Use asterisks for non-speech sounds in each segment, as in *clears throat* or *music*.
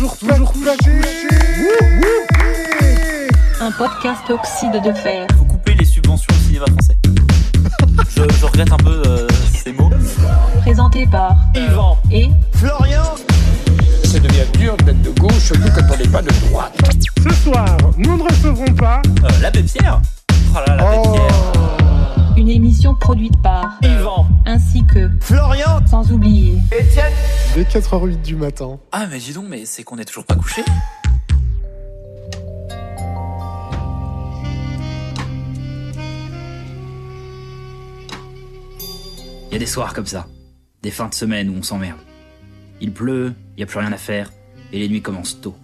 Toujours, toujours. Un podcast oxyde de fer. faut couper les subventions au cinéma français. *laughs* je, je regrette un peu euh, ces mots. Présenté par Yvan, et Florian, Ça devient dur d'être de gauche, surtout quand on n'est pas de droite. Ce soir, nous ne recevrons pas. euh, l'abbé Pierre. Oh là Pierre. Une émission produite par Yvan, ainsi que Florian, sans oublier Étienne. Dès 4h08 du matin. Ah mais dis donc, mais c'est qu'on est toujours pas couché. Il y a des soirs comme ça, des fins de semaine où on s'emmerde. Il pleut, il y a plus rien à faire, et les nuits commencent tôt.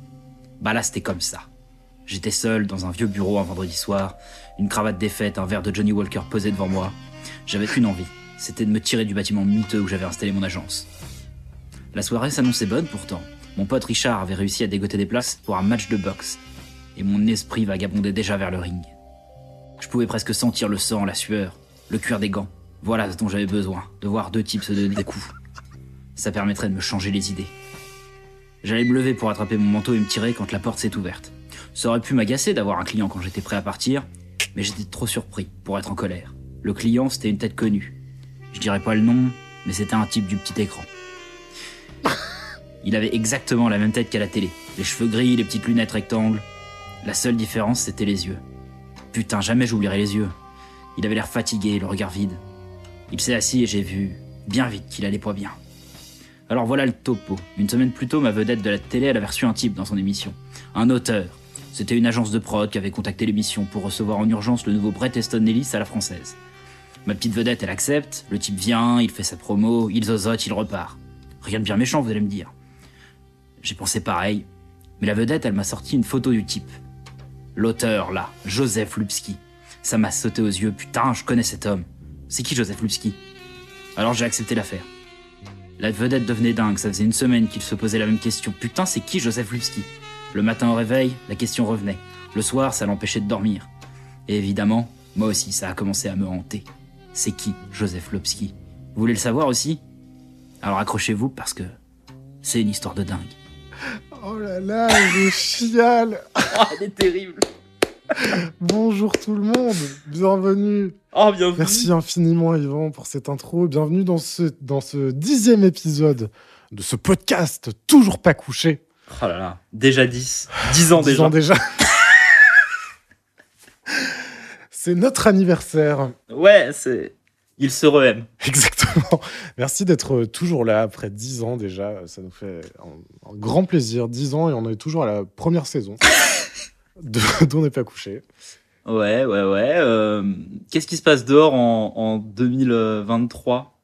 Bah là c'était comme ça. J'étais seul dans un vieux bureau un vendredi soir, une cravate défaite, un verre de Johnny Walker posé devant moi. J'avais qu'une envie, c'était de me tirer du bâtiment miteux où j'avais installé mon agence. La soirée s'annonçait bonne pourtant. Mon pote Richard avait réussi à dégoter des places pour un match de boxe, et mon esprit vagabondait déjà vers le ring. Je pouvais presque sentir le sang, la sueur, le cuir des gants. Voilà ce dont j'avais besoin, de voir deux types se donner des coups. Ça permettrait de me changer les idées. J'allais me lever pour attraper mon manteau et me tirer quand la porte s'est ouverte. Ça aurait pu m'agacer d'avoir un client quand j'étais prêt à partir, mais j'étais trop surpris pour être en colère. Le client, c'était une tête connue. Je dirais pas le nom, mais c'était un type du petit écran. Il avait exactement la même tête qu'à la télé. Les cheveux gris, les petites lunettes rectangles. La seule différence, c'était les yeux. Putain, jamais j'oublierai les yeux. Il avait l'air fatigué, le regard vide. Il s'est assis et j'ai vu, bien vite, qu'il allait pas bien. Alors voilà le topo. Une semaine plus tôt, ma vedette de la télé, elle avait reçu un type dans son émission. Un auteur. C'était une agence de prod qui avait contacté l'émission pour recevoir en urgence le nouveau Brett Easton Ellis à la française. Ma petite vedette, elle accepte, le type vient, il fait sa promo, il zozote, il repart. Rien de bien méchant, vous allez me dire. J'ai pensé pareil, mais la vedette, elle m'a sorti une photo du type. L'auteur, là, Joseph Lupski. Ça m'a sauté aux yeux, putain, je connais cet homme. C'est qui Joseph Lupski Alors j'ai accepté l'affaire. La vedette devenait dingue, ça faisait une semaine qu'il se posait la même question. Putain, c'est qui Joseph Lupski Le matin au réveil, la question revenait. Le soir, ça l'empêchait de dormir. Et évidemment, moi aussi, ça a commencé à me hanter. C'est qui Joseph Lupski Vous voulez le savoir aussi? Alors accrochez-vous parce que c'est une histoire de dingue. Oh là là, je chiale. Oh, *laughs* elle est terrible Bonjour tout le monde. Bienvenue. Oh, bienvenue Merci infiniment, Yvan, pour cette intro. Bienvenue dans ce, dans ce dixième épisode de ce podcast Toujours pas couché. Oh là là, déjà 10. 10 ans Dix déjà. ans déjà. *laughs* C'est notre anniversaire. Ouais, c'est. Il se re-aime. Exactement. Merci d'être toujours là après 10 ans déjà. Ça nous fait un, un grand plaisir. 10 ans et on est toujours à la première saison *laughs* de d'On n'est pas couché. Ouais, ouais, ouais. euh, Qu'est-ce qui se passe dehors en, en 2023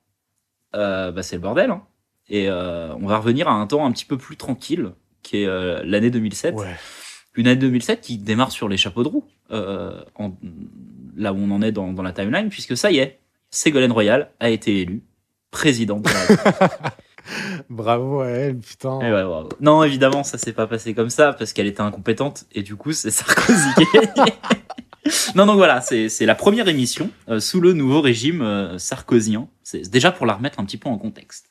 euh, bah, C'est le bordel. Hein. Et euh, on va revenir à un temps un petit peu plus tranquille, qui est euh, l'année 2007. Ouais. Une année 2007 qui démarre sur les chapeaux de roue, euh, en- là où on en est dans, dans la timeline, puisque ça y est, Ségolène Royal a été élue présidente de la. *laughs* Bravo à elle, putain. Ouais, bravo. Non, évidemment, ça s'est pas passé comme ça parce qu'elle était incompétente et du coup, c'est *laughs* Sarkozy. Non, donc voilà, c'est c'est la première émission euh, sous le nouveau régime euh, sarkozien. C'est déjà pour la remettre un petit peu en contexte.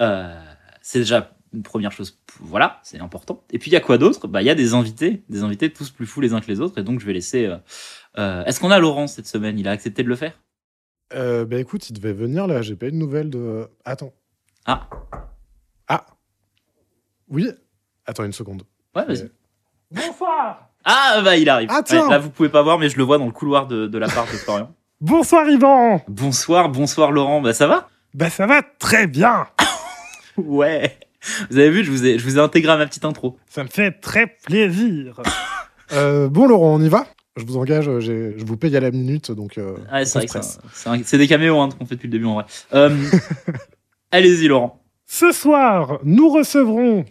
Euh, c'est déjà une première chose. Voilà, c'est important. Et puis il y a quoi d'autre? Bah il y a des invités, des invités tous plus fous les uns que les autres. Et donc je vais laisser. euh, euh, Est-ce qu'on a Laurent cette semaine? Il a accepté de le faire? Euh, bah écoute, il devait venir là. J'ai pas eu de nouvelles de. Attends. Ah. Ah. Oui. Attends une seconde. Ouais, vas-y. Euh, Bonsoir Ah bah il arrive. Attends. Ouais, là vous pouvez pas voir, mais je le vois dans le couloir de, de la part de Florian. *laughs* Bonsoir Yvan Bonsoir, bonsoir Laurent. Bah ça va? Bah ça va très bien *laughs* Ouais. Vous avez vu, je vous ai, je vous ai intégré à ma petite intro. Ça me fait très plaisir *laughs* euh, bon Laurent, on y va? Je vous engage. euh, Je vous paye à la minute, donc. euh, Ouais, c'est vrai c'est des caméos hein, qu'on fait depuis le début en vrai. Euh, *laughs* Allez-y Laurent. Ce soir, nous recevrons...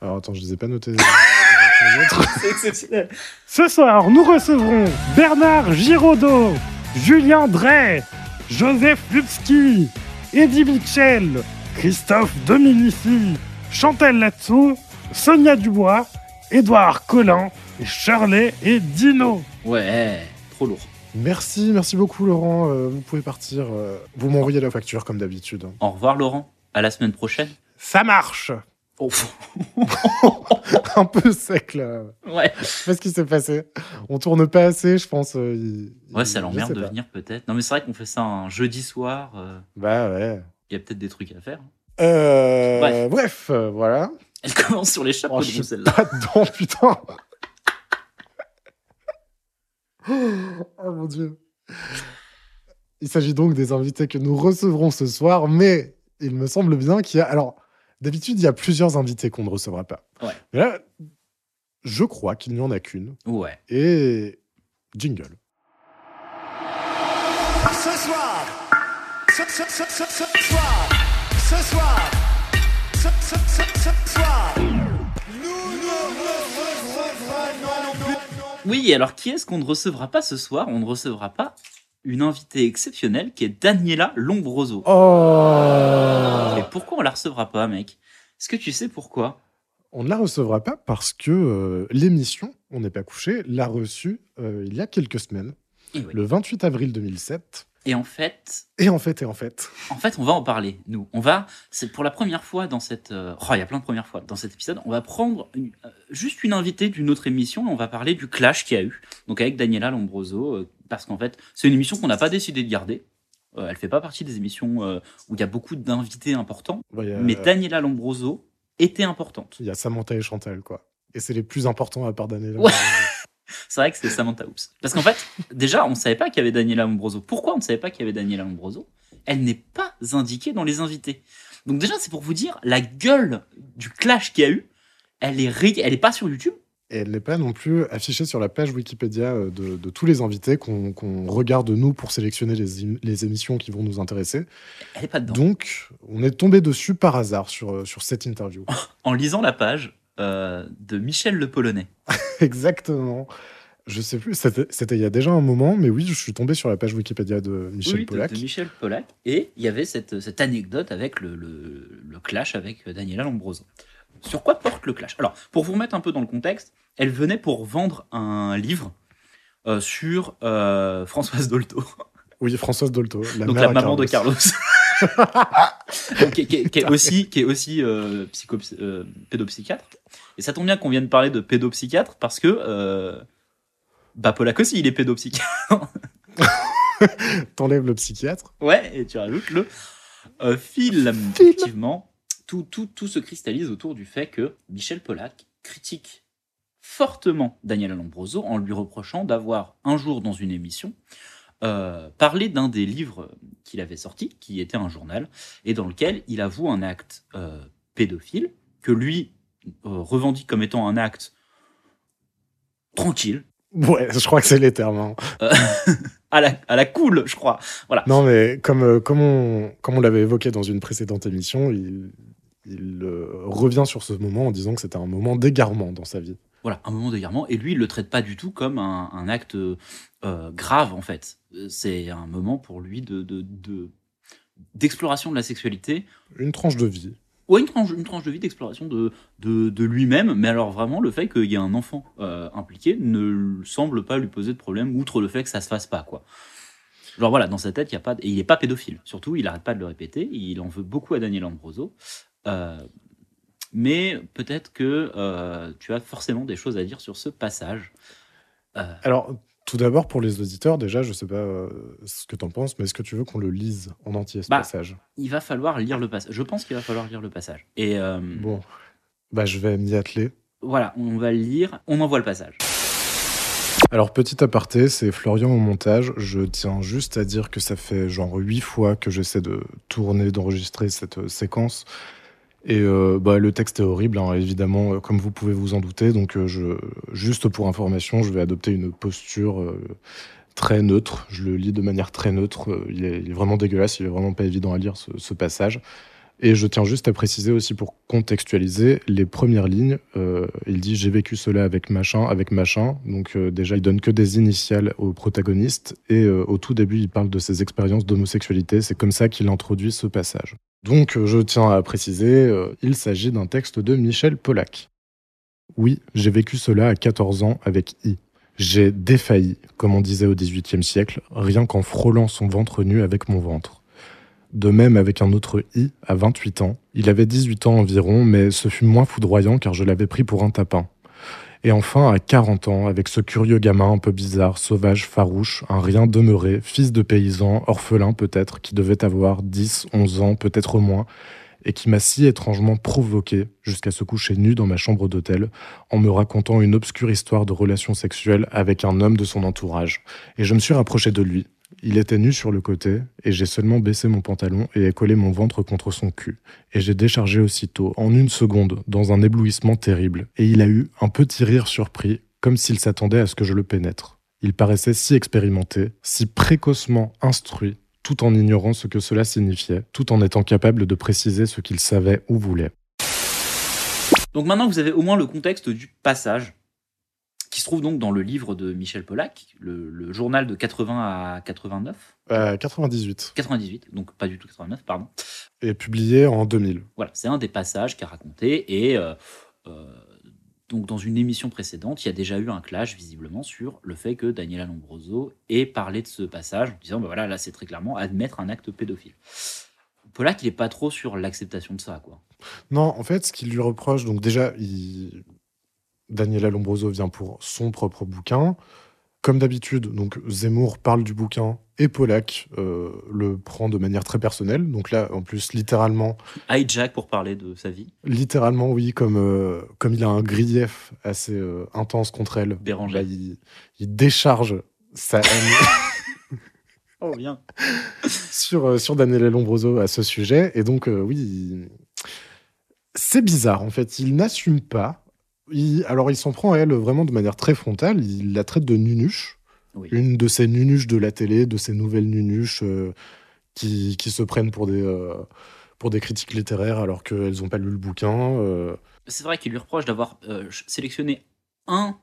Alors attends, je les ai pas notés. *laughs* C'est exceptionnel. Ce soir, nous recevrons Bernard Giraudot, Julien Drey, Joseph Lupski, Eddie Mitchell, Christophe Dominici, Chantal Latsou, Sonia Dubois, Édouard Collin, et Shirley et Dino. Ouais, trop lourd. Merci, merci beaucoup Laurent. Euh, vous pouvez partir. euh, vous m'envoyez la facture comme d'habitude. Au revoir Laurent. À la semaine prochaine. Ça marche Oh, *laughs* un peu sec là. ouais. Je sais pas ce qui s'est passé. On tourne pas assez, je pense. euh, il- Ouais, il- ça l'emmerde de venir peut-être. Non, mais c'est vrai qu'on fait ça un jeudi soir. euh, Bah ouais. Il y a peut-être des trucs à faire. Euh, Bref. bref, euh, voilà. Elle commence sur les chapeaux Oh, de roue, celle-là. pas dedans, putain. oh mon dieu. Il s'agit donc des invités que nous recevrons ce soir, mais il me semble bien qu'il y a. Alors, d'habitude, il y a plusieurs invités qu'on ne recevra pas. Ouais. Mais là, je crois qu'il n'y en a qu'une. Ouais. Et. Jingle. Ce soir, ce, soir, ce soir, ce, soir, nous ne. Oui, alors qui est-ce qu'on ne recevra pas ce soir? On ne recevra pas une invitée exceptionnelle qui est Daniela Lombroso. Oh Mais pourquoi on la recevra pas, mec? Est-ce que tu sais pourquoi? On ne la recevra pas parce que euh, l'émission, On n'est pas couché, l'a reçue euh, il y a quelques semaines, oui. le 28 avril 2007. Et en fait, Et en fait, et en fait, en fait, on va en parler. Nous, on va. C'est pour la première fois dans cette. euh, Oh, il y a plein de premières fois dans cet épisode. On va prendre une- euh, juste une invitée d'une autre émission et on va parler du clash qu'il y a eu. Donc avec Daniela Lombroso, euh, parce qu'en fait, c'est une émission qu'on n'a pas décidé de garder. Elle fait pas partie des émissions où il y a beaucoup d'invités importants. bah, a- Mais Daniela Lombroso était importante. il y a Samantha et Chantal, quoi. Et c'est les plus importants à part Daniela. Ouais. C'est vrai que c'est Samantha Oops. Parce qu'en fait, déjà, on ne savait pas qu'il y avait Daniela Lombroso. Pourquoi on ne savait pas qu'il y avait Daniela Lombroso Elle n'est pas indiquée dans les invités. Donc déjà, c'est pour vous dire, la gueule du clash qu'il y a eu, elle est, ré- elle est pas sur YouTube. Et elle n'est pas non plus affichée sur la page Wikipédia euh, de, de tous les invités qu'on qu'on regarde nous pour sélectionner les, émissions qui vont nous intéresser. Elle est pas dedans. Donc, on est tombé dessus par hasard sur, euh, sur cette interview. En lisant la page euh, de Michel Le Polonais. *laughs* Exactement. Je sais plus, c'était il y a déjà un moment, mais oui, je suis tombé sur la page Wikipédia de Michel Oui, de- Pollack. De, Michel Pollack. Et il y avait cette, cette anecdote avec le, le- le clash avec Daniela Lombroso. Sur quoi porte le clash? Alors, pour vous remettre un peu dans le contexte, elle venait pour vendre un livre euh, sur euh, Françoise Dolto, Oui, Françoise Dolto, la donc mère la maman de Carlos. *laughs* Donc, qui, qui- qui est aussi, qui est aussi euh, psycho- euh, pédopsychiatre. Et ça tombe bien qu'on vienne parler de pédopsychiatre parce que euh, bah, Pollack aussi, il est pédopsychiatre. *laughs* T'enlèves le psychiatre. Ouais, et tu rajoutes le euh, film. Effectivement, tout, tout, tout se cristallise autour du fait que Michel Pollack critique fortement Daniel Lombroso en lui reprochant d'avoir un jour dans une émission euh, parlé d'un des livres qu'il avait sorti, qui était un journal, et dans lequel il avoue un acte euh, pédophile que lui euh, revendique comme étant un acte tranquille, Ouais, je crois que c'est les termes. hein. *laughs* à la, à la cool, je crois. Non, mais comme, comme on, comme on l'avait évoqué dans une précédente émission, il, il revient sur ce moment en disant que c'était un moment d'égarement dans sa vie. Voilà, un moment d'égarement. Et lui, il le traite pas du tout comme un, un acte euh, grave, en fait. C'est un moment pour lui de, de, de- d'exploration de la sexualité. Une tranche de vie. Ouais, une tranche, une tranche de vie d'exploration de, de, de lui-même. Mais alors, vraiment, le fait qu'il y ait un enfant euh, impliqué ne semble pas lui poser de problème, outre le fait que ça se fasse pas, quoi. Genre voilà, dans sa tête, il y a pas, de- et il est pas pédophile. Surtout, il arrête pas de le répéter. Il en veut beaucoup à Daniel Ambroso. Euh, mais peut-être que euh, tu as forcément des choses à dire sur ce passage. Euh, Alors, tout d'abord, pour les auditeurs, déjà, je sais pas euh, ce que t'en penses, mais est-ce que tu veux qu'on le lise en entier, ce Bah. passage? il va falloir lire le passage. Je pense qu'il va falloir lire le passage. Et Bon, bah, je vais m'y atteler. voilà, on va le lire. On envoie le passage. Alors, petit aparté, c'est Florian au montage. Je tiens juste à dire que ça fait genre huit fois que j'essaie de tourner, d'enregistrer cette séquence. Et euh, bah, le texte est horrible, hein, évidemment, euh, comme vous pouvez vous en douter. Donc, euh, je, juste pour information, je vais adopter une posture très neutre. Je le lis de manière très neutre. Il est, vraiment dégueulasse, il est vraiment pas évident à lire ce passage. Et je tiens juste à préciser aussi pour contextualiser les premières lignes. euh, il dit j'ai vécu cela avec machin, avec machin. Donc euh, déjà il donne que des initiales au protagoniste et euh, au tout début il parle de ses expériences d'homosexualité. C'est comme ça qu'il introduit ce passage. Donc je tiens à préciser, il s'agit d'un texte de Michel Pollack. Oui, j'ai vécu cela à 14 ans avec I. J'ai défailli, comme on disait au XVIIIe siècle, rien qu'en frôlant son ventre nu avec mon ventre. De même avec un autre I à 28 ans. Il avait 18 ans environ, mais ce fut moins foudroyant car je l'avais pris pour un tapin. Et enfin, à 40 ans, avec ce curieux gamin un peu bizarre, sauvage, farouche, un rien demeuré, fils de paysan, orphelin peut-être, qui devait avoir 10, 11 ans, peut-être moins, et qui m'a si étrangement provoqué jusqu'à se coucher nu dans ma chambre d'hôtel en me racontant une obscure histoire de relations sexuelles avec un homme de son entourage. Et je me suis rapproché de lui. Il était nu sur le côté, et j'ai seulement baissé mon pantalon et collé mon ventre contre son cul. Et j'ai déchargé aussitôt, en une seconde, dans un éblouissement terrible, et il a eu un petit rire surpris, comme s'il s'attendait à ce que je le pénètre. Il paraissait si expérimenté, si précocement instruit, tout en ignorant ce que cela signifiait, tout en étant capable de préciser ce qu'il savait ou voulait. Donc maintenant vous avez au moins le contexte du passage, qui se trouve donc dans le livre de Michel Pollack, le, le journal de 80 à 89, Euh, 98, 98, donc pas du tout 89, pardon. et publié en 2000. Voilà, c'est un des passages qu'a raconté et euh, euh, donc dans une émission précédente, il y a déjà eu un clash visiblement sur le fait que Daniela Lombroso ait parlé de ce passage en disant bah voilà là c'est très clairement admettre un acte pédophile. Pollack il est pas trop sur l'acceptation de ça quoi. Non, en fait, ce qu'il lui reproche, donc déjà, il... Daniela Lombroso vient pour son propre bouquin. Comme d'habitude, donc Zemmour parle du bouquin et Pollack euh, le prend de manière très personnelle. Donc là, en plus, littéralement, Hijack pour parler de sa vie. littéralement, oui, comme, euh, comme il a un grief assez euh, intense contre elle, Béranger. bah, il, il décharge sa haine *laughs* Oh bien. sur, euh, sur Daniela Lombroso à ce sujet. Et donc, euh, oui, il- c'est bizarre, en fait. Il n'assume pas. Il- alors, il s'en prend à elle vraiment de manière très frontale. Il la traite de nunuche. Oui. Une de ces nunuches de la télé, de ces nouvelles nunuches euh, qui, qui se prennent pour des, euh, pour des critiques littéraires alors qu'elles n'ont pas lu le bouquin. euh. C'est vrai qu'il lui reproche d'avoir sélectionné un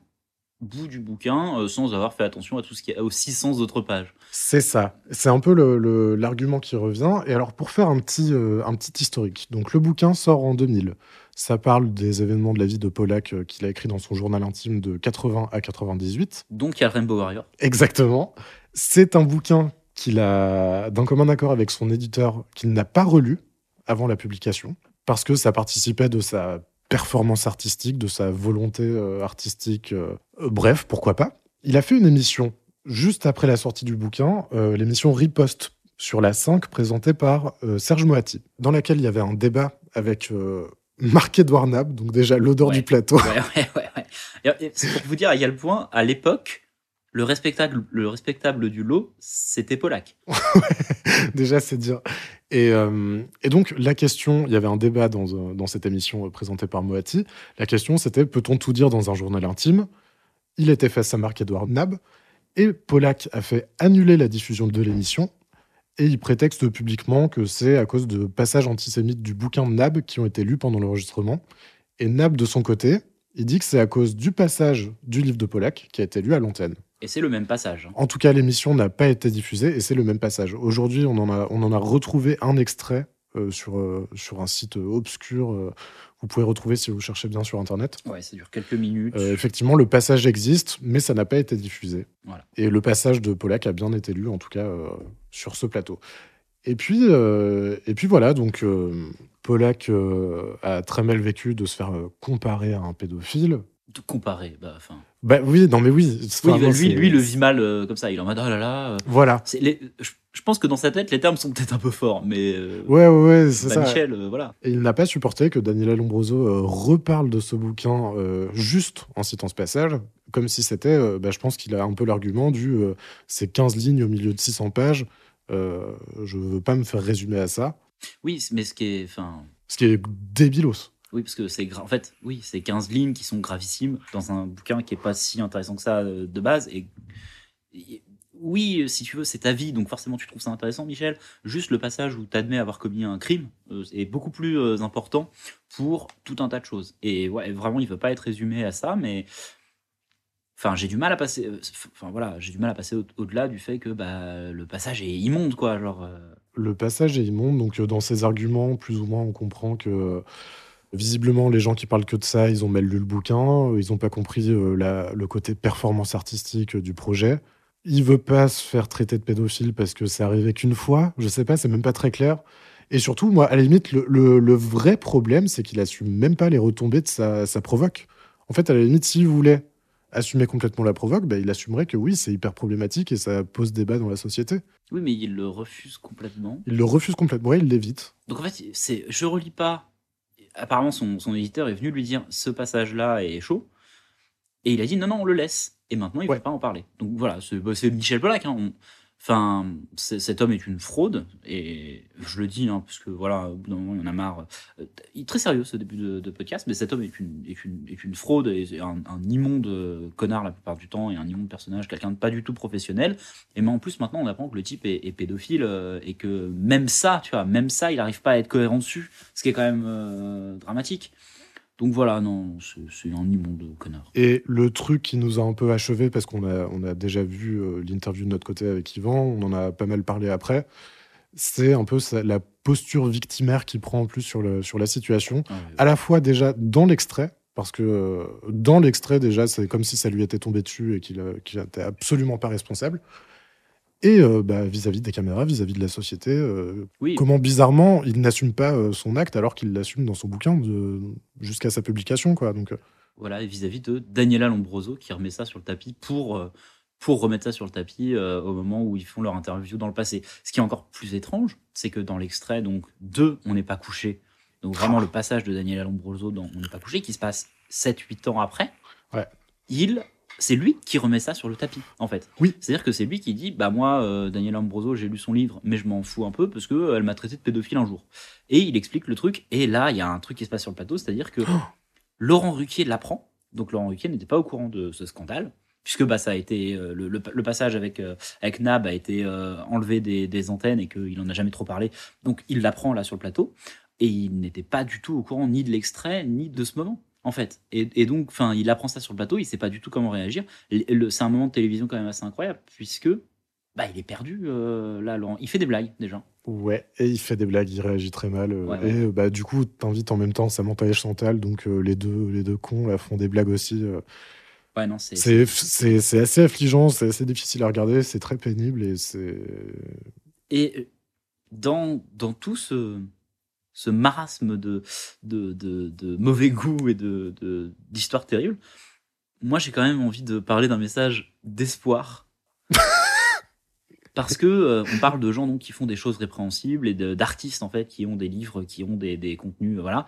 bout du bouquin sans avoir fait attention à tout ce qui est aux 600 autres pages. C'est ça. C'est un peu le- le- l'argument qui revient. Et alors, pour faire un petit, un petit historique, donc le bouquin sort en 2000. Ça parle des événements de la vie de Pollack euh, qu'il a écrit dans son journal intime de 80 à 98. Donc il y a le Rainbow Warrior. Exactement. C'est un bouquin qu'il a, d'un commun accord avec son éditeur, qu'il n'a pas relu avant la publication, parce que ça participait de sa performance artistique, de sa volonté euh, artistique. euh, bref, pourquoi pas. Il a fait une émission juste après la sortie du bouquin, l'émission Riposte sur la 5 présentée par Serge Moati, dans laquelle il y avait un débat avec euh, Marc-Édouard Nab, donc déjà l'odeur Ouais. du plateau. Ouais, ouais, C'est pour vous dire à quel point, à l'époque, le respectable, le respectable du lot, c'était Pollack. *laughs* Déjà, c'est dire. Et, euh, et donc, la question, il y avait un débat dans, euh, dans cette émission euh, présentée par Moati. La question, c'était peut-on tout dire dans un journal intime? Il était face à Marc-Edouard Nab. Et Pollack a fait annuler la diffusion de l'émission. Et il prétexte publiquement que c'est à cause de passages antisémites du bouquin de Nab qui ont été lus pendant l'enregistrement. Et Nab, de son côté, il dit que c'est à cause du passage du livre de Pollack qui a été lu à l'antenne. Et c'est le même passage. hein. En tout cas, l'émission n'a pas été diffusée et c'est le même passage. Aujourd'hui, on, en a- on en a retrouvé un extrait euh, sur, euh, sur un site euh, obscur. Vous pouvez retrouver si vous cherchez bien sur Internet. Ouais, ça dure quelques minutes. Euh, effectivement, le passage existe, mais ça n'a pas été diffusé. Voilà. Et le passage de Pollack a bien été lu, en tout cas, euh, sur ce plateau. Et puis, euh, et puis voilà, donc Pollack euh, a très mal vécu de se faire comparer à un pédophile. De comparer. Bah, enfin. Bah oui, non mais oui. Oui, bah, lui, lui, le vit mal comme ça. Il est en mode oh là là. Voilà. les- je, je pense que dans sa tête, les termes sont peut-être un peu forts, mais. euh, Ouais, ouais, ouais, c'est bah, ça. Michel, euh, voilà. Et il n'a pas supporté que Daniela Lombroso euh, reparle de ce bouquin euh, juste en citant ce passage, comme si c'était, bah, je pense qu'il a un peu l'argument du c'est 15 lignes au milieu de 600 pages, je veux pas me faire résumer à ça. Oui, mais ce qui est. Enfin. Ce qui est débilos. Oui, parce que c'est en fait, oui, c'est 15 lignes qui sont gravissimes dans un bouquin qui est pas si intéressant que ça de base. Et- oui, si tu veux, c'est ta vie, donc forcément tu trouves ça intéressant, Michel. Juste le passage où tu admets avoir commis un crime euh, est beaucoup plus euh, important pour tout un tas de choses. Et vraiment, il veut pas être résumé à ça, mais enfin, j'ai du mal à passer. euh, Enfin voilà, j'ai du mal à passer au- au-delà du fait que bah, le passage est immonde, quoi. Genre. euh, Le passage est immonde, donc euh, dans ses arguments, plus ou moins, on comprend que euh, visiblement, les gens qui parlent que de ça, ils ont mal lu le bouquin, euh, ils n'ont pas compris euh, le côté performance artistique euh, du projet. Il veut pas se faire traiter de pédophile parce que c'est arrivé qu'une fois. Je sais pas, c'est même pas très clair. Et surtout, moi, à la limite, le, le- le vrai problème, c'est qu'il assume même pas les retombées de sa, sa provoque. En fait, à la limite, s'il voulait assumer complètement la provoque, bah, il assumerait que oui, c'est hyper problématique et ça pose débat dans la société. Oui, mais il le refuse complètement. Il le refuse complètement, ouais, il l'évite. Donc en fait, c'est, je relis pas. Apparemment, son, son éditeur est venu lui dire ce passage-là est chaud. Et il a dit non, non, on le laisse. Et maintenant, il ne Ouais. veut pas en parler. Donc voilà, c'est, bah, Michel Pollack. hein. On- Enfin, cet homme est une fraude. Et je le dis, hein, parce que voilà, au bout d'un moment, il y en a marre. Euh, Il est très sérieux ce début de, de podcast, mais cet homme est une, est une, est une fraude et un, un immonde euh, connard la plupart du temps et un immonde personnage, quelqu'un de pas du tout professionnel. Et mais en plus, maintenant, on apprend que le type est, est pédophile euh, et que même ça, tu vois, même ça, il n'arrive pas à être cohérent dessus, ce qui est quand même euh, dramatique. Donc voilà, non, c'est un immonde connard. Et le truc qui nous a un peu achevé, parce qu'on a, on a déjà vu euh, l'interview de notre côté avec Yvan, on en a pas mal parlé après, c'est un peu la posture victimaire qu'il prend en plus sur, le, sur la situation. Ah. À la fois déjà dans l'extrait, parce que euh, dans l'extrait déjà, c'est comme si ça lui était tombé dessus et qu'il euh, qu'il n'était absolument pas responsable. Et euh, bah, vis-à-vis des caméras, vis-à-vis de la société, euh, Oui, comment bizarrement il n'assume pas euh, son acte alors qu'il l'assume dans son bouquin de- jusqu'à sa publication. Quoi. Donc, voilà, et vis-à-vis de Daniela Lombroso qui remet ça sur le tapis pour, pour remettre ça sur le tapis au moment où ils font leur interview dans le passé. Ce qui est encore plus étrange, c'est que dans l'extrait donc de On n'est pas couché, donc vraiment le passage de Daniela Lombroso dans On n'est pas couché, qui se passe 7-8 ans après, Ouais. il, c'est lui qui remet ça sur le tapis, en fait. Oui. C'est-à-dire que c'est lui qui dit Bah, moi, euh, Daniela Lombroso, j'ai lu son livre, mais je m'en fous un peu parce qu'elle m'a traité de pédophile un jour. Et il explique le truc, et là, il y a un truc qui se passe sur le plateau, c'est-à-dire que Laurent Ruquier l'apprend. Donc Laurent Ruquier n'était pas au courant de ce scandale, puisque bah, ça a été euh, le, le- le passage avec, euh, avec Nab a été euh, enlevé des, des antennes et qu'il en a jamais trop parlé. Donc il l'apprend là sur le plateau, et il n'était pas du tout au courant ni de l'extrait ni de ce moment. En fait, et, et donc, enfin, il apprend ça sur le plateau, il sait pas du tout comment réagir. C'est un moment de télévision quand même assez incroyable, puisque bah, il est perdu euh, là. Laurent. Il fait des blagues déjà. Ouais, et il fait des blagues, il réagit très mal. euh, Ouais. Et bah, du coup, t'invites en même temps Samantha et Chantal, donc euh, les, deux, les deux cons là, font des blagues aussi. Ouais, non, c'est C'est assez affligeant, c'est assez difficile à regarder, c'est très pénible et c'est. Et dans, dans tout ce, ce marasme de, de, de, de mauvais goût et de de- d'histoires terribles, moi j'ai quand même envie de parler d'un message d'espoir. *laughs* Parce que euh, on parle de gens donc, qui font des choses répréhensibles et de- d'artistes en fait qui ont des livres, qui ont des, des contenus, euh, voilà.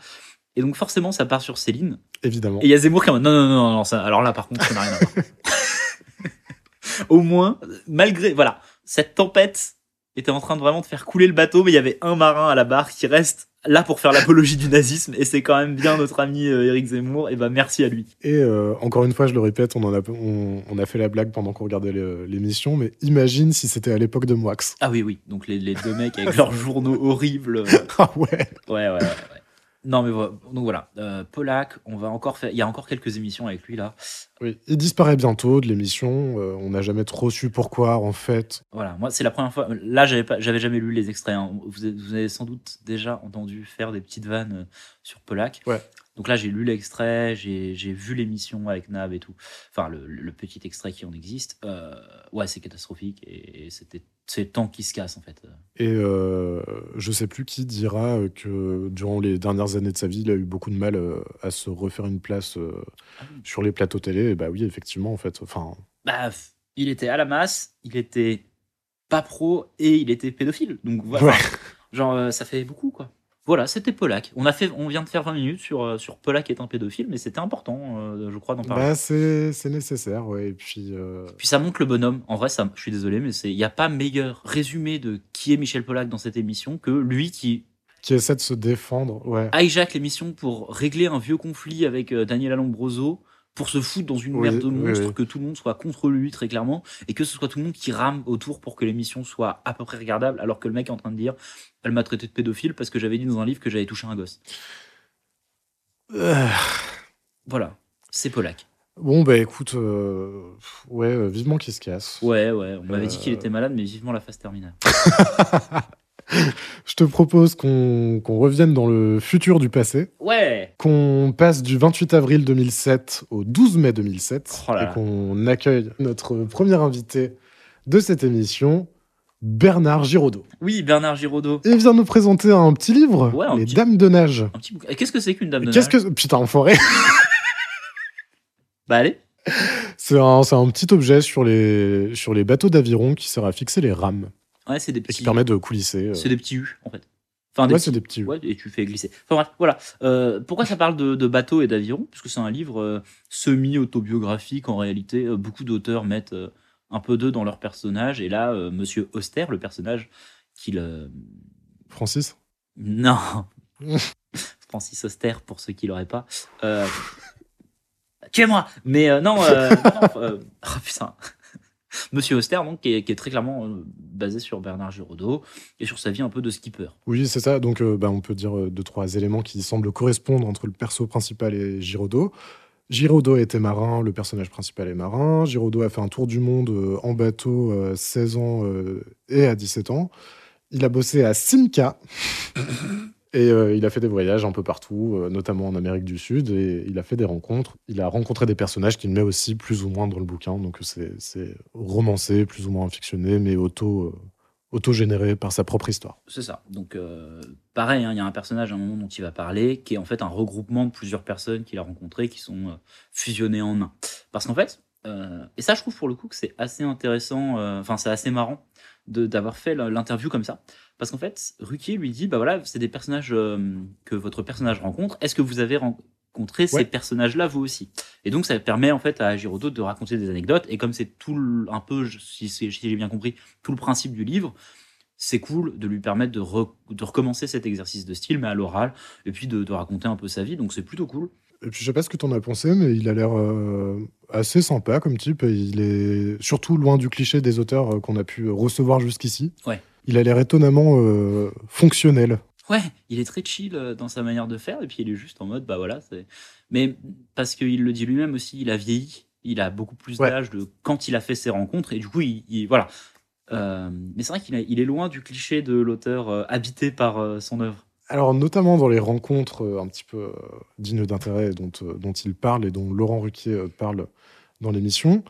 Et donc forcément ça part sur Céline. Évidemment. Et il y a Zemmour qui est en mode, non, non, non, non, ça, alors là, par contre, ça n'a rien à voir. *laughs* Au moins, malgré, voilà, cette tempête était en train de vraiment de faire couler le bateau, mais il y avait un marin à la barre qui reste là pour faire l'apologie du nazisme, et c'est quand même bien notre ami euh, Éric Zemmour, et ben merci à lui. Et euh, encore une fois, je le répète, on, en a, on, on a fait la blague pendant qu'on regardait l'émission, mais imagine si c'était à l'époque de Moix. Ah oui, oui, donc les, les deux mecs avec leurs journaux horribles. euh, *laughs* Ah ouais Ouais, ouais, ouais. ouais. Non, mais voilà, donc voilà, euh, Polak, on va encore faire, il y a encore quelques émissions avec lui là. Oui, il disparaît bientôt de l'émission. euh, on n'a jamais trop su pourquoi, en fait. Voilà, moi c'est la première fois. Là, j'avais pas, j'avais jamais lu les extraits. hein. Vous, avez, vous avez sans doute déjà entendu faire des petites vannes euh, sur Polak. Ouais. Donc là, j'ai lu l'extrait, j'ai, vu l'émission avec Nab et tout. Enfin, le, le petit extrait qui en existe. Euh, ouais, c'est catastrophique et, et c'était, c'est le temps qui se casse en fait. Et euh, je sais plus qui dira euh, que durant les dernières années de sa vie, il a eu beaucoup de mal euh, à se refaire une place Ah oui. sur les plateaux télé. Et bah oui, effectivement, en fait. Enfin, Bah, il était à la masse, il était pas pro et il était pédophile. Donc voilà, Ouais. genre ça fait beaucoup quoi. Voilà, c'était Polak. On a fait, on vient de faire 20 minutes sur euh, sur Polak est un pédophile, mais c'était important, euh, je crois, d'en parler. bah, c'est c'est nécessaire, ouais. Et puis, euh, Puis ça montre le bonhomme. En vrai, ça, je suis désolé, mais c'est, il n'y a pas meilleur résumé de qui est Michel Polak dans cette émission que lui qui qui essaie de se défendre, ouais. hijack l'émission pour régler un vieux conflit avec Daniel Alombroso, pour se foutre dans une Oui, merde de monstre, oui. que tout le monde soit contre lui très clairement, et que ce soit tout le monde qui rame autour pour que l'émission soit à peu près regardable, alors que le mec est en train de dire elle m'a traité de pédophile parce que j'avais dit dans un livre que j'avais touché un gosse. Euh, Voilà, c'est Polak. Bon, bah écoute, euh, ouais, euh, vivement qu'il se casse. Ouais, ouais, on m'avait dit qu'il était malade, mais vivement la phase terminale. *laughs* *laughs* Je te propose qu'on qu'on revienne dans le futur du passé, Ouais qu'on passe du 28 avril 2007 au 12 mai 2007 Oh là et qu'on accueille notre premier invité de cette émission, Bernard Giraudot. Oui, Bernard Giraudot. Et il vient nous présenter un petit livre, Ouais, un Les petit- Dames de Nage. Un petit Qu'est-ce que c'est qu'une dame de Qu'est-ce nage? que... Putain, enfoiré Bah allez. C'est un, un petit objet sur les, sur les bateaux d'aviron qui sert à fixer les rames Ouais, c'est des et qui permet de coulisser. euh. C'est des petits U en fait. Enfin, des Ouais, c'est des petits U. Ouais, et tu fais glisser. Enfin bref, voilà. Euh, pourquoi ça parle de, de bateaux et d'aviron Parce que c'est un livre euh, semi-autobiographique en réalité. Beaucoup d'auteurs mettent un peu d'eux dans leur personnage. Et là, Monsieur Auster, le personnage qu'il. Francis? Non *laughs* Francis Auster, pour ceux qui l'auraient pas. Tuez-moi Mais non, non, euh, *laughs* oh, putain. *laughs* Monsieur Auster, donc, qui est, qui est très clairement euh, basé sur Bernard Giraudot et sur sa vie un peu de skipper. Oui, c'est ça. Donc, euh, bah, on peut dire euh, deux, trois éléments qui semblent correspondre entre le perso principal et Giraudot. Giraudot était marin, le personnage principal est marin. Giraudot a fait un tour du monde euh, en bateau à 16 ans euh, et à 17 ans. Il a bossé à Simca. *coughs* Et euh, il a fait des voyages un peu partout, euh, notamment en Amérique du Sud, et il a fait des rencontres. Il a rencontré des personnages qu'il met aussi plus ou moins dans le bouquin, donc c'est romancé, plus ou moins fictionné, mais euh, auto-généré par sa propre histoire. C'est ça. Donc, pareil, hein, il y a un personnage à un moment dont il va parler qui est en fait un regroupement de plusieurs personnes qu'il a rencontrées qui sont fusionnées en un. Parce qu'en fait, et ça, je trouve pour le coup que c'est assez intéressant, enfin, c'est assez marrant d'avoir fait l'interview comme ça. Parce qu'en fait, Ruquier lui dit bah voilà, c'est des personnages euh, que votre personnage rencontre. Est-ce que vous avez rencontré ces personnages-là vous aussi? Et donc, ça permet en fait à Giraudot de raconter des anecdotes. Et comme c'est tout le- un peu, si, j'ai bien compris, tout le principe du livre, c'est cool de lui permettre de, re- de recommencer cet exercice de style, mais à l'oral, et puis de, de raconter un peu sa vie. Donc c'est plutôt cool. Et puis je sais pas ce que t'en as pensé, mais il a l'air euh, assez sympa comme type. Et il est surtout loin du cliché des auteurs euh, qu'on a pu recevoir jusqu'ici. Ouais. Il a l'air étonnamment euh, fonctionnel. Ouais, il est très chill euh, dans sa manière de faire, et puis il est juste en mode, bah voilà. c'est- Mais parce qu'il le dit lui-même aussi, il a vieilli, il a beaucoup plus Ouais. d'âge de quand il a fait ses rencontres, et du coup, il, il- voilà. Euh, mais c'est vrai qu'il il est loin du cliché de l'auteur euh, habité par son œuvre. Alors notamment dans les rencontres un petit peu dignes d'intérêt dont, dont il parle et dont Laurent Ruquier parle dans l'émission.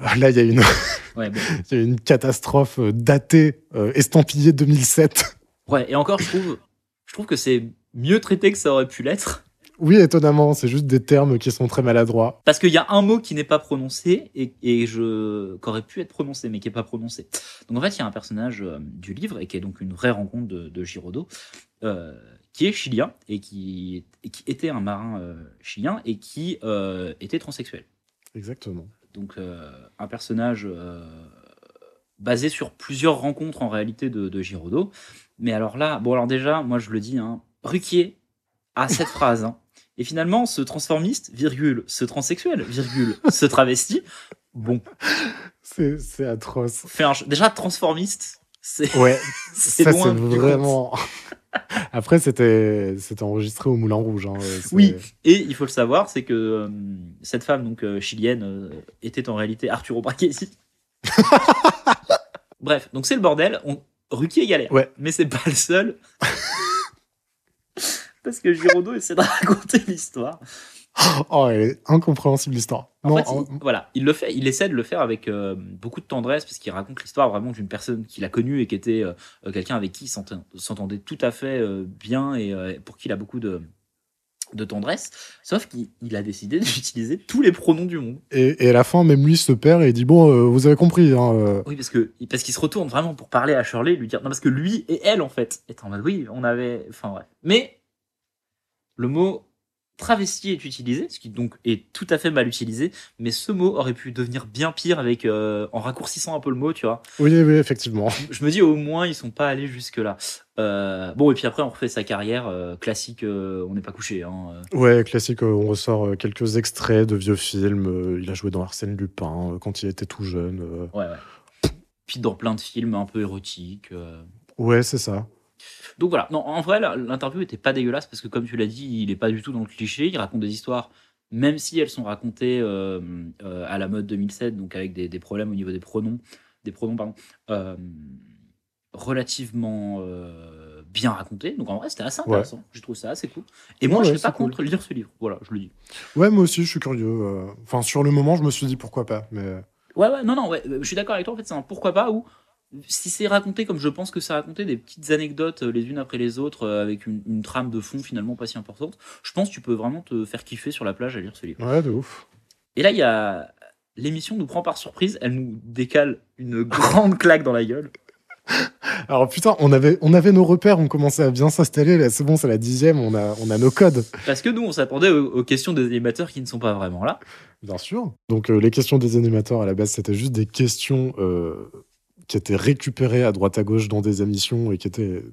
Euh, Là, il y, a une- *laughs* Ouais, bon. *laughs* il y a une catastrophe euh, datée, euh, estampillée 2007. ouais, et encore, je trouve, je trouve que c'est mieux traité que ça aurait pu l'être. Oui, étonnamment, c'est juste des termes qui sont très maladroits. Parce qu'il y a un mot qui n'est pas prononcé et, et je qu'aurait pu être prononcé mais qui n'est pas prononcé. Donc en fait, il y a un personnage euh, du livre et qui est donc une vraie rencontre de, de Giraudot, euh, qui est chilien et qui, et qui était un marin euh, chilien et qui était transsexuel. Exactement. Donc euh, un personnage euh, basé sur plusieurs rencontres en réalité de, de Giraudot. Mais alors là, bon alors déjà, moi je le dis, hein, Ruquier a cette *laughs* phrase. hein. Et finalement, ce transformiste, virgule, ce transsexuel, virgule, *laughs* ce travesti, bon, C'est atroce. déjà transformiste, c'est Ouais, *laughs* c'est vraiment. *laughs* Après, c'était enregistré au Moulin Rouge. hein, euh, Oui, et il faut le savoir, c'est que euh, cette femme donc euh, chilienne euh, était en réalité Arturo Brachetti. *laughs* Bref, donc c'est le bordel. On... Ruquier galère, Ouais. mais c'est pas le seul. *laughs* Parce que Giraudot essaie de raconter l'histoire. Oh, elle est incompréhensible l'histoire. En Non, fait, en- il, voilà, il le fait, il essaie de le faire avec euh, beaucoup de tendresse parce qu'il raconte l'histoire vraiment d'une personne qu'il a connue et qui était euh, euh, quelqu'un avec qui il s'entend- s'entendait tout à fait euh, bien et pour qui il a beaucoup de, de tendresse. Sauf qu'il il a décidé *laughs* d'utiliser tous les pronoms du monde. et, et à la fin, même lui se perd et il dit Bon, euh, vous avez compris. hein, euh, Oui, parce que parce qu'il se retourne vraiment pour parler à Shirley, lui dire non parce que lui et elle en fait est en mode oui, on avait, enfin bref. Mais le mot travesti est utilisé, ce qui donc est tout à fait mal utilisé, mais ce mot aurait pu devenir bien pire avec euh, en raccourcissant un peu le mot, tu vois. Oui, oui, effectivement. Je me dis au moins ils sont pas allés jusque là. bon et puis après on refait sa carrière euh, classique, euh, on n'est pas couché. Hein, euh. Ouais, classique. euh, on ressort euh, quelques extraits de vieux films. euh, il a joué dans Arsène Lupin euh, quand il était tout jeune. euh. ouais ouais. Puis dans plein de films un peu érotiques. euh. Ouais, c'est ça. Donc voilà, non, en vrai, l'interview était pas dégueulasse parce que, comme tu l'as dit, il est pas du tout dans le cliché. Il raconte des histoires, même si elles sont racontées euh, euh, à la mode 2007, donc avec des, des problèmes au niveau des pronoms, des pronoms, pardon, euh, relativement bien racontées. Donc en vrai, c'était assez intéressant. Je trouve ça assez cool. Et moi, Ouais, je ouais, suis pas cool. contre lire ce livre. Voilà, je le dis. Ouais, moi aussi, je suis curieux. Enfin, sur le moment, je me suis dit pourquoi pas. Mais Ouais, ouais, non, non, ouais, je suis d'accord avec toi. En fait, c'est un pourquoi pas ou si c'est raconté comme je pense que c'est raconté, des petites anecdotes euh, les unes après les autres euh, avec une, une trame de fond finalement pas si importante, je pense que tu peux vraiment te faire kiffer sur la plage à lire ce livre. Ouais, de ouf. Et là, il y a. L'émission nous prend par surprise, elle nous décale une *laughs* grande claque dans la gueule. Alors putain, on avait, on avait nos repères, on commençait à bien s'installer. Là, c'est bon, c'est la dixième, on a, on a nos codes, Parce que nous, on s'attendait aux, aux questions des animateurs qui ne sont pas vraiment là. bien sûr. Donc euh, les questions des animateurs à la base, c'était juste des questions euh, qui étaient récupérées à droite à gauche dans des émissions et qui étaient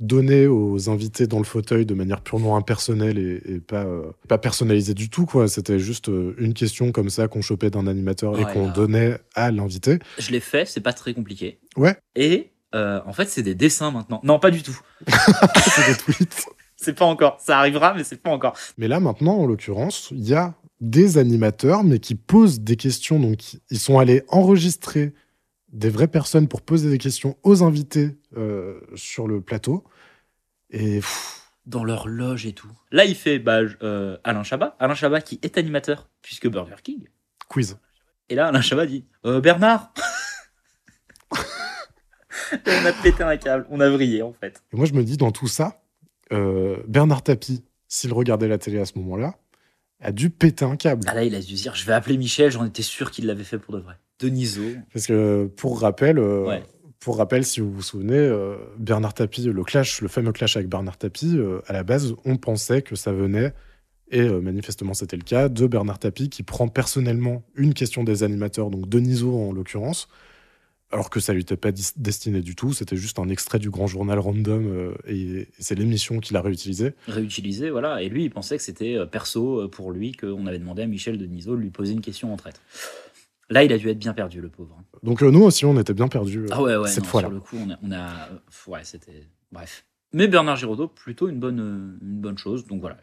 données aux invités dans le fauteuil de manière purement impersonnelle et, et pas, euh, pas personnalisée du tout. quoi. C'était juste euh, une question comme ça qu'on chopait d'un animateur et qu'on donnait à l'invité. Je l'ai fait, c'est pas très compliqué. Ouais. Et euh, en fait, c'est des dessins maintenant. Non, pas du tout. *laughs* C'est des tweets. C'est pas encore. Ça arrivera, mais c'est pas encore. Mais là, maintenant, en l'occurrence, il y a des animateurs, mais qui posent des questions. Donc, ils sont allés enregistrer des vraies personnes pour poser des questions aux invités euh, sur le plateau. Et pff, Dans leur loge et tout. Là, il fait bah, euh, Alain Chabat. Alain Chabat qui est animateur, puisque Burger King. quiz. Et là, Alain Chabat dit Euh, Bernard Et *laughs* on a pété un câble. On a vrillé, en fait. Et moi, je me dis, dans tout ça, Bernard Tapie, s'il regardait la télé à ce moment-là, a dû péter un câble. Ah là, il a dû se dire Je vais appeler Michel. J'en étais sûr qu'il l'avait fait pour de vrai. Deniso. Parce que, pour rappel, euh, Ouais. pour rappel, si vous vous souvenez, euh, Bernard Tapie, le clash, le fameux clash avec Bernard Tapie, euh, à la base, on pensait que ça venait, et manifestement c'était le cas, de Bernard Tapie qui prend personnellement une question des animateurs, donc Deniso en l'occurrence, alors que ça lui était pas destiné du tout, c'était juste un extrait du grand journal random, euh, et, et c'est l'émission qu'il a réutilisé. réutilisé, voilà. Et lui, il pensait que c'était perso pour lui qu'on avait demandé à Michel Denisot de lui poser une question en traite. Là, il a dû être bien perdu, le pauvre. Donc euh, nous aussi, on était bien perdus euh, Ah ouais, ouais, cette fois-là. sur le coup, on a, on a- euh, ouais, c'était, bref. Mais Bernard Giraudot, plutôt une bonne, une bonne chose. Donc voilà,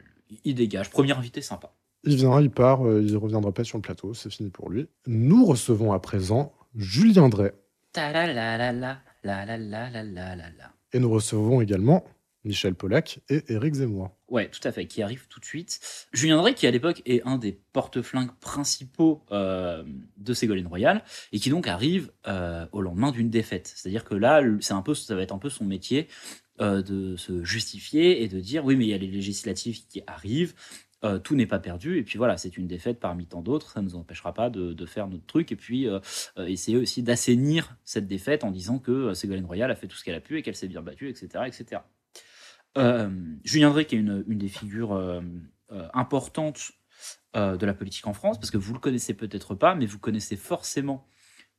il dégage. Premier invité sympa. Il vient, il part, euh, il reviendra pas sur le plateau, c'est fini pour lui. Nous recevons à présent Julien Drey. Ta la la la la la la la la la la la. Et nous recevons également Michel Polac et Éric Zemmour. Ouais, tout à fait, qui arrive tout de suite. Julien Drey, qui à l'époque est un des porte-flingues principaux euh, de Ségolène Royal, et qui donc arrive euh, au lendemain d'une défaite. C'est-à-dire que là, c'est un peu, ça va être un peu son métier euh, de se justifier et de dire oui, mais il y a les législatives qui arrivent. tout n'est pas perdu et puis voilà c'est une défaite parmi tant d'autres ça ne nous empêchera pas de, faire notre truc et puis euh, essayer aussi d'assainir cette défaite en disant que Ségolène Royal a fait tout ce qu'elle a pu et qu'elle s'est bien battue etc etc Julien Drey, qui est une, une des figures euh, euh, importantes euh, de la politique en France, parce que vous le connaissez peut-être pas, mais vous connaissez forcément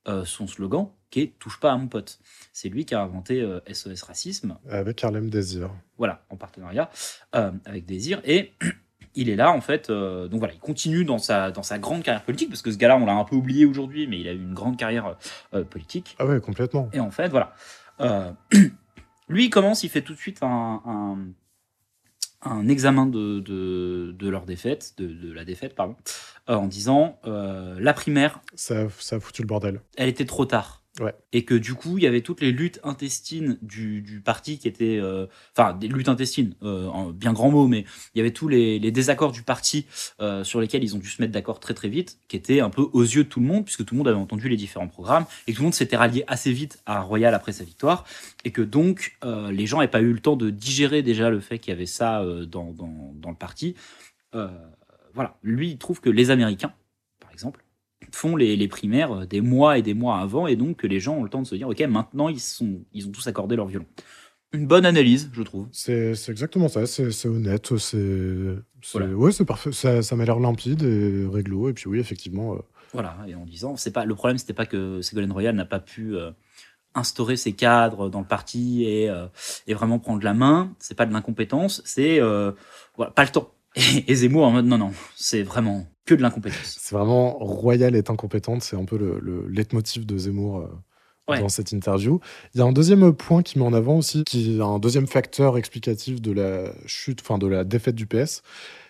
euh, son slogan, qui est Touche pas à mon pote. C'est lui qui a inventé euh, SOS Racisme, Avec Harlem Désir. voilà, en partenariat euh, avec Désir, et *clears throat* il est là, en fait, euh, donc voilà, il continue dans sa, dans sa grande carrière politique, parce que ce gars-là, on l'a un peu oublié aujourd'hui, mais il a eu une grande carrière euh, politique. Ah ouais, complètement. Et en fait, voilà. *clears throat* Lui, il commence, il fait tout de suite un, un, un examen de, de, de leur défaite, de, de la défaite, pardon, euh, en disant euh, la primaire, Ça, ça a foutu le bordel. elle était trop tard. Ouais. Et que du coup, il y avait toutes les luttes intestines du, du parti qui étaient. euh, Enfin, des luttes intestines, euh, en bien grand mot, mais il y avait tous les, les désaccords du parti euh, sur lesquels ils ont dû se mettre d'accord très très vite, qui étaient un peu aux yeux de tout le monde, puisque tout le monde avait entendu les différents programmes, et que tout le monde s'était rallié assez vite à Royal après sa victoire, et que donc euh, les gens n'avaient pas eu le temps de digérer déjà le fait qu'il y avait ça euh, dans, dans, dans le parti. Voilà. Lui, il trouve que les Américains, par exemple, font les, les primaires euh, des mois et des mois avant, et donc que les gens ont le temps de se dire, ok, maintenant ils, sont, ils ont tous accordé leur violon. Une bonne analyse, je trouve. C'est exactement ça, c'est honnête, c'est... Voilà. Ouais, c'est parfait, ça, ça m'a l'air limpide et réglo, et puis oui, effectivement... euh, Voilà, et en disant, c'est pas le problème, c'était pas que Ségolène Royal n'a pas pu euh, instaurer ses cadres dans le parti et, euh, et vraiment prendre la main. C'est pas de l'incompétence, c'est voilà, pas le temps. Et, *laughs* et Zemmour en mode non non, c'est vraiment que de l'incompétence. C'est vraiment Royal est incompétente, c'est un peu le, le leitmotiv de Zemmour euh, Ouais. dans cette interview. Il y a un deuxième point qui met en avant aussi, qui est un deuxième facteur explicatif de la chute, enfin de la défaite du PS,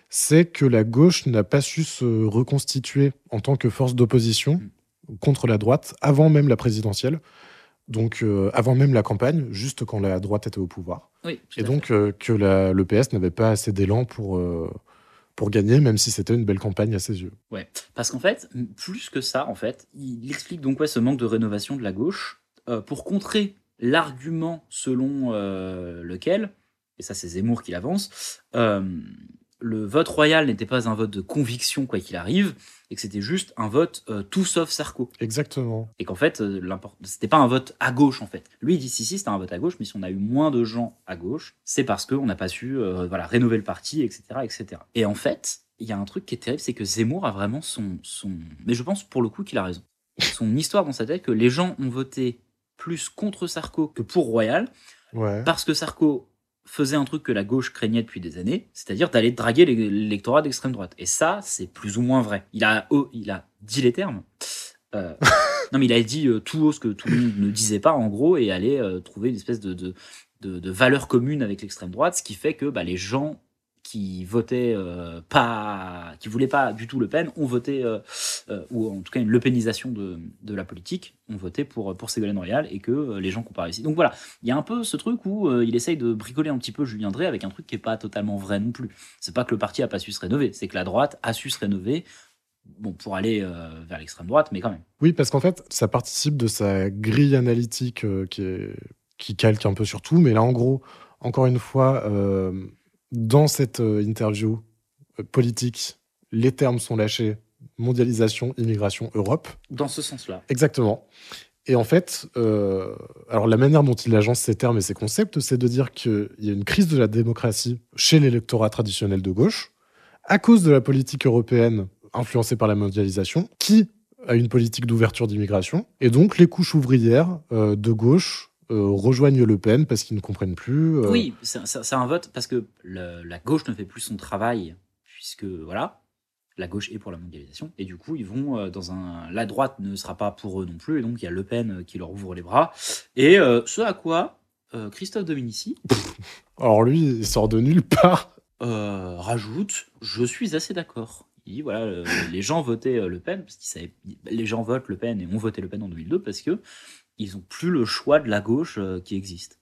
c'est que la gauche n'a pas su se reconstituer en tant que force d'opposition contre la droite avant même la présidentielle. Donc euh, avant même la campagne, juste quand la droite était au pouvoir. Oui. Et donc euh, que la, le PS n'avait pas assez d'élan pour, euh, pour gagner, même si c'était une belle campagne à ses yeux. Ouais, parce qu'en fait, plus que ça, en fait, il explique donc ouais, ce manque de rénovation de la gauche euh, pour contrer l'argument selon euh, lequel, et ça c'est Zemmour qui l'avance, euh, le vote royal n'était pas un vote de conviction quoi qu'il arrive, et que c'était juste un vote euh, tout sauf Sarko. Exactement. Et qu'en fait, euh, c'était pas un vote à gauche en fait. Lui il dit si si c'était un vote à gauche, mais si on a eu moins de gens à gauche, c'est parce qu'on n'a pas su euh, voilà rénover le parti, etc., etc. Et en fait, il y a un truc qui est terrible, c'est que Zemmour a vraiment son son. Mais je pense pour le coup qu'il a raison. Son *laughs* histoire dans sa tête que les gens ont voté plus contre Sarko que pour Royal Ouais. parce que Sarko faisait un truc que la gauche craignait depuis des années, c'est-à-dire d'aller draguer l'é- l'électorat d'extrême droite. Et ça, c'est plus ou moins vrai. Il a, oh, il a dit les termes. Euh, *laughs* non, mais il a dit euh, tout haut ce que tout le monde ne disait pas, en gros, et aller euh, trouver une espèce de, de, de, de valeur commune avec l'extrême droite, ce qui fait que bah, les gens qui votaient euh, pas, qui voulaient pas du tout Le Pen, ont voté, euh, euh, ou en tout cas une Le Penisation de, de la politique, ont voté pour, pour Ségolène Royal, et que les gens qui réussi. Donc voilà, il y a un peu ce truc où il essaye de bricoler un petit peu Julien Drey avec un truc qui est pas totalement vrai non plus. C'est pas que le parti a pas su se rénover, c'est que la droite a su se rénover, bon, pour aller vers l'extrême droite, mais quand même. Oui, parce qu'en fait, ça participe de sa grille analytique qui, qui calque un peu sur tout. Mais là, en gros, encore une fois, dans cette euh, interview euh, politique, les termes sont lâchés mondialisation, immigration, Europe. Dans ce sens-là. Exactement. Et en fait, euh, alors la manière dont il agence ces termes et ces concepts, c'est de dire qu'il y a une crise de la démocratie chez l'électorat traditionnel de gauche, à cause de la politique européenne influencée par la mondialisation, qui a une politique d'ouverture d'immigration. Et donc, les couches ouvrières euh, de gauche euh, rejoignent Le Pen parce qu'ils ne comprennent plus. euh, Oui, c'est un vote parce que le- la gauche ne fait plus son travail, puisque voilà, la gauche est pour la mondialisation, et du coup, ils vont euh, dans un. La droite ne sera pas pour eux non plus, et donc il y a Le Pen qui leur ouvre les bras. Et euh, ce à quoi Christophe Dominici *laughs* Alors lui, il sort de nulle part. rajoute Je suis assez d'accord. Il dit voilà, les gens votaient Le Pen, parce qu'ils savaient. Les gens votent Le Pen et ont voté Le Pen en 2002 parce que ils ont plus le choix de la gauche euh, qui existe.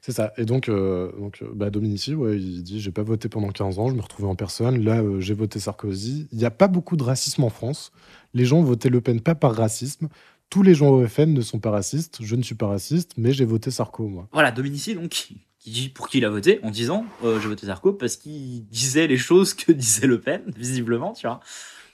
C'est ça. Et donc, euh, donc euh, bah, Dominici, ouais, il dit j'ai pas voté pendant 15 ans, je me retrouvais en personne. Là, euh, j'ai voté Sarkozy. Il n'y a pas beaucoup de racisme en France. Les gens votaient Le Pen pas par racisme. Tous les gens au FN ne sont pas racistes. Je ne suis pas raciste, mais j'ai voté Sarko, moi. Voilà, Dominici, donc, qui, qui dit pour qui il a voté en disant euh, j'ai voté Sarko parce qu'il disait les choses que *laughs* disait Le Pen, visiblement, tu vois,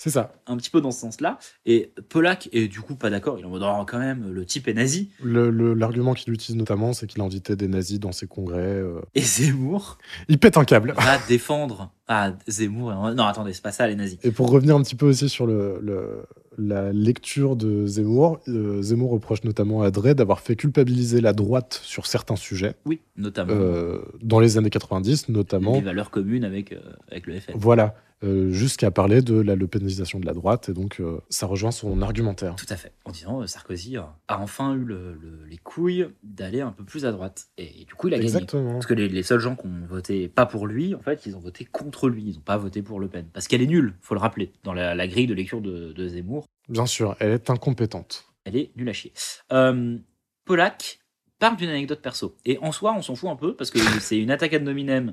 C'est ça. un petit peu dans ce sens-là. Et Polak est du coup pas d'accord, il est en mode oh, quand même, le type est nazi. L'argument qu'il utilise notamment, c'est qu'il invitait des nazis dans ses congrès. euh. Et Zemmour Il pète un câble. va défendre. Ah, Zemmour, non, attendez, c'est pas ça les nazis. Et pour revenir un petit peu aussi sur le, le- la lecture de Zemmour, euh, Zemmour reproche notamment à Drey d'avoir fait culpabiliser la droite sur certains sujets, Oui, notamment euh, dans les années 90 notamment. les valeurs communes avec, avec le FN. Voilà, jusqu'à parler de la lepénisation de la droite, et donc euh, ça rejoint son argumentaire. Tout à fait. En disant euh, Sarkozy a enfin eu le- le- les couilles d'aller un peu plus à droite. Et du coup, il a gagné. Exactement. Parce que les, les seuls gens qui ont voté pas pour lui, en fait, ils ont voté contre lui. Ils n'ont pas voté pour Le Pen. Parce qu'elle est nulle, faut le rappeler. Dans la, la grille de lecture de, de Zemmour, Bien sûr, elle est incompétente. elle est nulle à chier. Euh, Polak parle d'une anecdote perso. Et en soi, on s'en fout un peu, parce que c'est une attaque ad nominem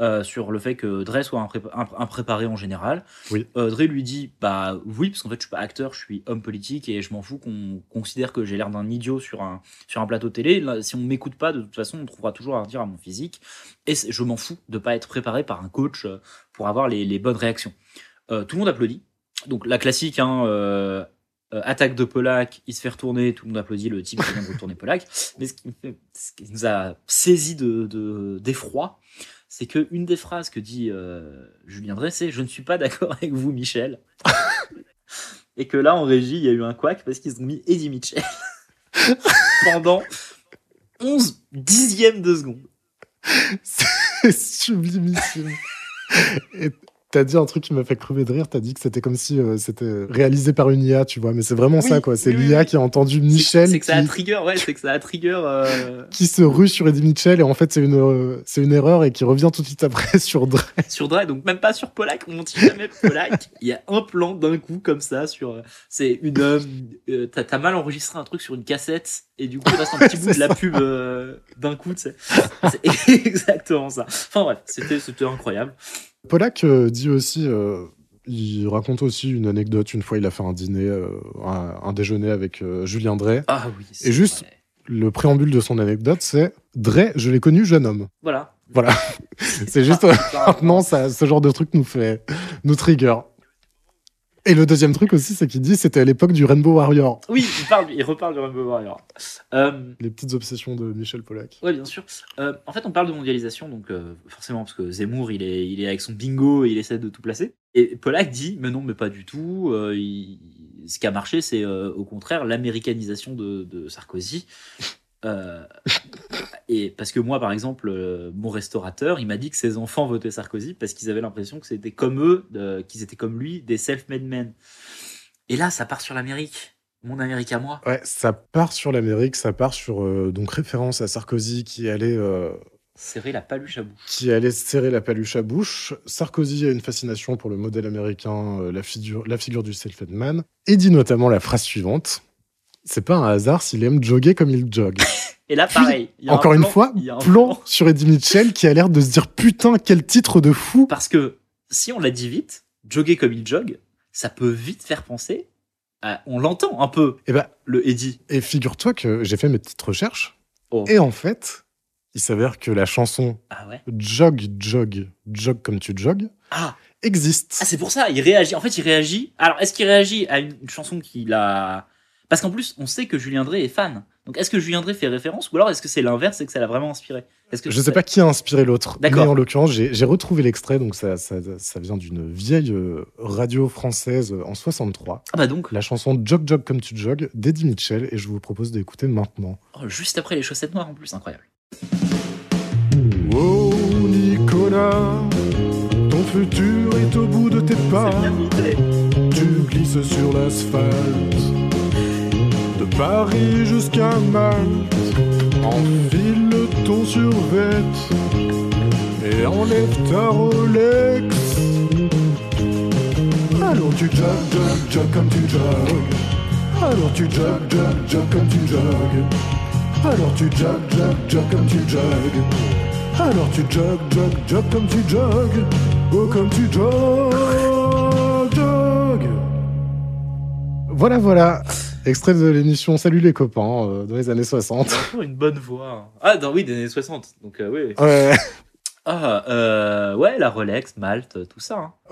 euh, sur le fait que Dre soit impré- imp- impréparé en général. Oui. Euh, Dre lui dit Bah oui, parce qu'en fait, je suis pas acteur, je suis homme politique et je m'en fous qu'on considère que j'ai l'air d'un idiot sur un, sur un plateau télé. Là, si on m'écoute pas, de toute façon, on trouvera toujours à redire à mon physique. Et je m'en fous de pas être préparé par un coach euh, pour avoir les, les bonnes réactions. Euh, tout le monde applaudit. Donc la classique, hein, attaque de Polak, il se fait retourner, tout le monde applaudit le type qui vient de retourner Polak. Mais ce qui, ce nous a saisi de, de- d'effroi, c'est que une des phrases que dit euh, Julien Drey, c'est Je ne suis pas d'accord avec vous, Michel. *laughs* Et que là, en régie, il y a eu un couac parce qu'ils ont mis Eddie Mitchell *laughs* pendant 11 dixièmes de seconde. *laughs* C'est sublimissime. Et t'as dit un truc qui m'a fait crever de rire, t'as dit que c'était comme si euh, c'était réalisé par une IA, tu vois, mais c'est vraiment Oui, ça, quoi. C'est oui, l'IA oui. qui a entendu Michel C'est que ça a trigger, ouais, c'est que ça a trigger. euh, *laughs* qui se rue sur Eddie Mitchell, et en fait, c'est une, euh, c'est une erreur, et qui revient tout de suite après *laughs* sur Dre. sur Dre, donc même pas sur Polak, on dit jamais Polak. *laughs* Il y a un plan d'un coup comme ça sur. C'est une. T'as mal enregistré un truc sur une cassette et du coup il reste un petit bout de la pub d'un coup, tu sais. C'est exactement ça. Enfin bref, c'était incroyable. Pollack euh, dit aussi, euh, il raconte aussi une anecdote. Une fois, il a fait un dîner, euh, un, un déjeuner avec euh, Julien Drey. Ah oui. Et juste- vrai. Le préambule de son anecdote, c'est Drey, je l'ai connu jeune homme. Voilà. Voilà. *laughs* C'est juste *laughs* maintenant, ça, ce genre de truc nous fait, nous trigger. Et le deuxième truc aussi, c'est qu'il dit c'était à l'époque du Rainbow Warrior. Oui, il, parle, il reparle du Rainbow Warrior. Euh, Les petites obsessions de Michel Pollack. Oui, bien sûr. Euh, en fait, on parle de mondialisation, donc euh, forcément, parce que Zemmour, il est, il est avec son bingo et il essaie de tout placer. Et Pollack dit, mais non, mais pas du tout. il- Ce qui a marché, c'est au contraire l'américanisation de, de Sarkozy. Et parce que moi, par exemple, euh, mon restaurateur, il m'a dit que ses enfants votaient Sarkozy parce qu'ils avaient l'impression que c'était comme eux, euh, qu'ils étaient comme lui, des self-made men. Et là, ça part sur l'Amérique. Mon Amérique à moi. Ouais, ça part sur l'Amérique, ça part sur euh, donc référence à Sarkozy qui allait euh, Serrer la paluche à bouche. qui allait serrer la paluche à bouche. Sarkozy a une fascination pour le modèle américain, la, figure, la figure du self-made man, et dit notamment la phrase suivante C'est pas un hasard s'il aime jogger comme il jogue. *laughs* Et là, pareil. il y a un Encore une fois, y a un plan plan. sur Eddie Mitchell qui a l'air de se dire Putain, quel titre de fou Parce que si on l'a dit vite, jogger comme il jogue, ça peut vite faire penser. à- on l'entend un peu, Et bah, le Eddie. et figure-toi que j'ai fait mes petites recherches, Oh. et en fait, il s'avère que la chanson Ah ouais Jog, jog, jog comme tu jogues Ah, existe. ah c'est pour ça, il réagit. En fait, il réagit. Alors, est-ce qu'il réagit à une, une chanson qu'il a. Parce qu'en plus, on sait que Julien Drey est fan. Donc, est-ce que Julien Drey fait référence ou alors est-ce que c'est l'inverse et que ça l'a vraiment inspiré Est-ce que Je sais pas qui a inspiré l'autre, mais D'accord. en l'occurrence, j'ai j'ai retrouvé l'extrait, donc ça, ça, ça vient d'une vieille euh, radio française euh, en 63. Ah bah donc, La chanson Jog Jog comme tu jogues d'Eddie Mitchell, et je vous propose d'écouter maintenant. oh, juste après les chaussettes noires en plus, incroyable. Oh Nicolas, ton futur est au bout de tes pas. Tu glisses sur l'asphalte Paris jusqu'à Malte. Enfile ton survêt et enlève ta Rolex. Alors tu jog, jog, jog comme tu jogues. Alors tu jog, jog, jog comme tu jogues. Alors tu jog, jog, jog comme tu jogues. Alors tu jog, jog, jog comme tu jogues. Oh comme tu jog, jog. Voilà, voilà. Extrait de l'émission Salut les copains euh, dans les années 60. Encore une bonne voix. Ah, dans, oui, des années 60. Donc, euh, oui. Ouais, *laughs* Ah, euh, ouais, la Rolex, Malte, tout ça. hein. *laughs*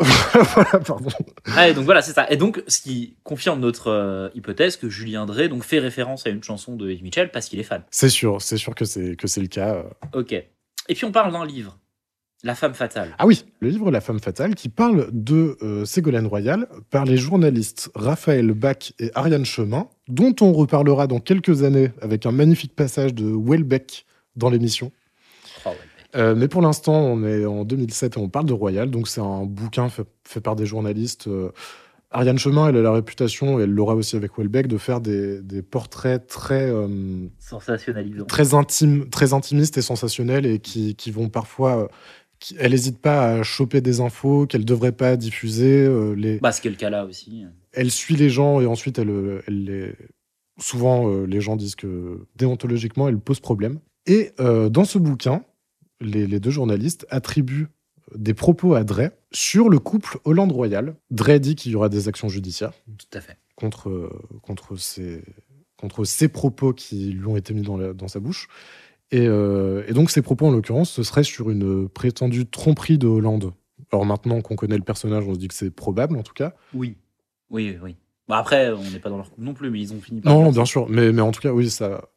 voilà, pardon. Ah, et donc voilà, c'est ça. Et donc, ce qui confirme notre euh, hypothèse que Julien Drey donc, fait référence à une chanson de Eddie Mitchell parce qu'il est fan. C'est sûr, c'est sûr que c'est que c'est le cas. Ok. Et puis on parle d'un livre, La femme fatale. Ah oui, le livre La femme fatale qui parle de euh, Ségolène Royal par les journalistes Raphaël Bach et Ariane Chemin, dont on reparlera dans quelques années avec un magnifique passage de Welbeck dans l'émission. Oh, ouais. Euh, mais pour l'instant, on est en 2007 et on parle de Royal, donc c'est un bouquin fait, fait par des journalistes. euh, Ariane Chemin, elle a la réputation, et elle l'aura aussi avec Welbeck, de faire des, des portraits très, euh, Sensationnalisant. très intimes, très intimistes et sensationnels, et qui, qui vont parfois... elle n'hésite pas à choper des infos qu'elle ne devrait pas diffuser. euh, les, Bah, ce qui est le cas là aussi. elle suit les gens et ensuite elle, euh, elle les... souvent euh, les gens disent que déontologiquement elle pose problème. Et euh, dans ce bouquin, les, les deux journalistes attribuent des propos à Drey sur le couple Hollande-Royal. Drey dit qu'il y aura des actions judiciaires Tout à fait. contre, contre, ces, contre propos qui lui ont été mis dans, la- dans sa bouche. Et, euh, et donc ces propos, en l'occurrence, ce serait sur une prétendue tromperie de Hollande. Alors maintenant qu'on connaît le personnage, on se dit que c'est probable en tout cas. Oui. Oui, oui. Bah, après, on n'est pas dans leur couple non plus, mais ils ont fini par. Non, bien ça. sûr, mais, mais en tout cas, oui, ça.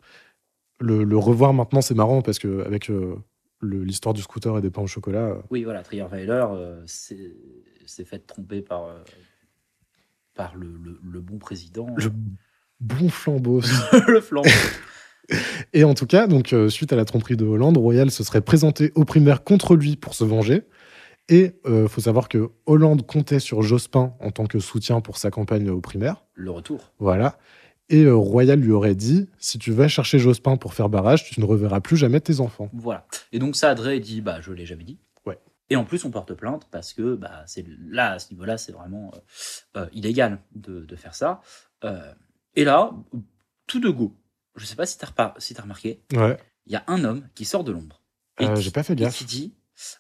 Le, le revoir maintenant, c'est marrant parce que avec euh, l'histoire du scooter et des pains au chocolat, euh, Oui, voilà, Trierweiler euh, s'est s'est fait tromper par, euh, par le, le- le bon président. le bon flambeau. *laughs* le flambeau. Et en tout cas, donc euh, suite à la tromperie de Hollande, Royal se serait présenté aux primaires contre lui pour se venger. Et il faut savoir que Hollande comptait sur Jospin en tant que soutien pour sa campagne aux primaires. Le retour. Voilà. Et euh, Royal lui aurait dit si tu vas chercher Jospin pour faire barrage, tu ne reverras plus jamais tes enfants. Voilà. Et donc ça, Drey dit, bah, je l'ai jamais dit. Ouais. Et en plus, on porte plainte parce que bah, c'est là, à ce niveau-là, c'est vraiment euh, euh, illégal de, de faire ça. Euh, et là, tout de go, je sais pas si t'as si t'as remarqué, Ouais. il y a un homme qui sort de l'ombre. Et Euh, qui- J'ai pas fait et gaffe. qui dit,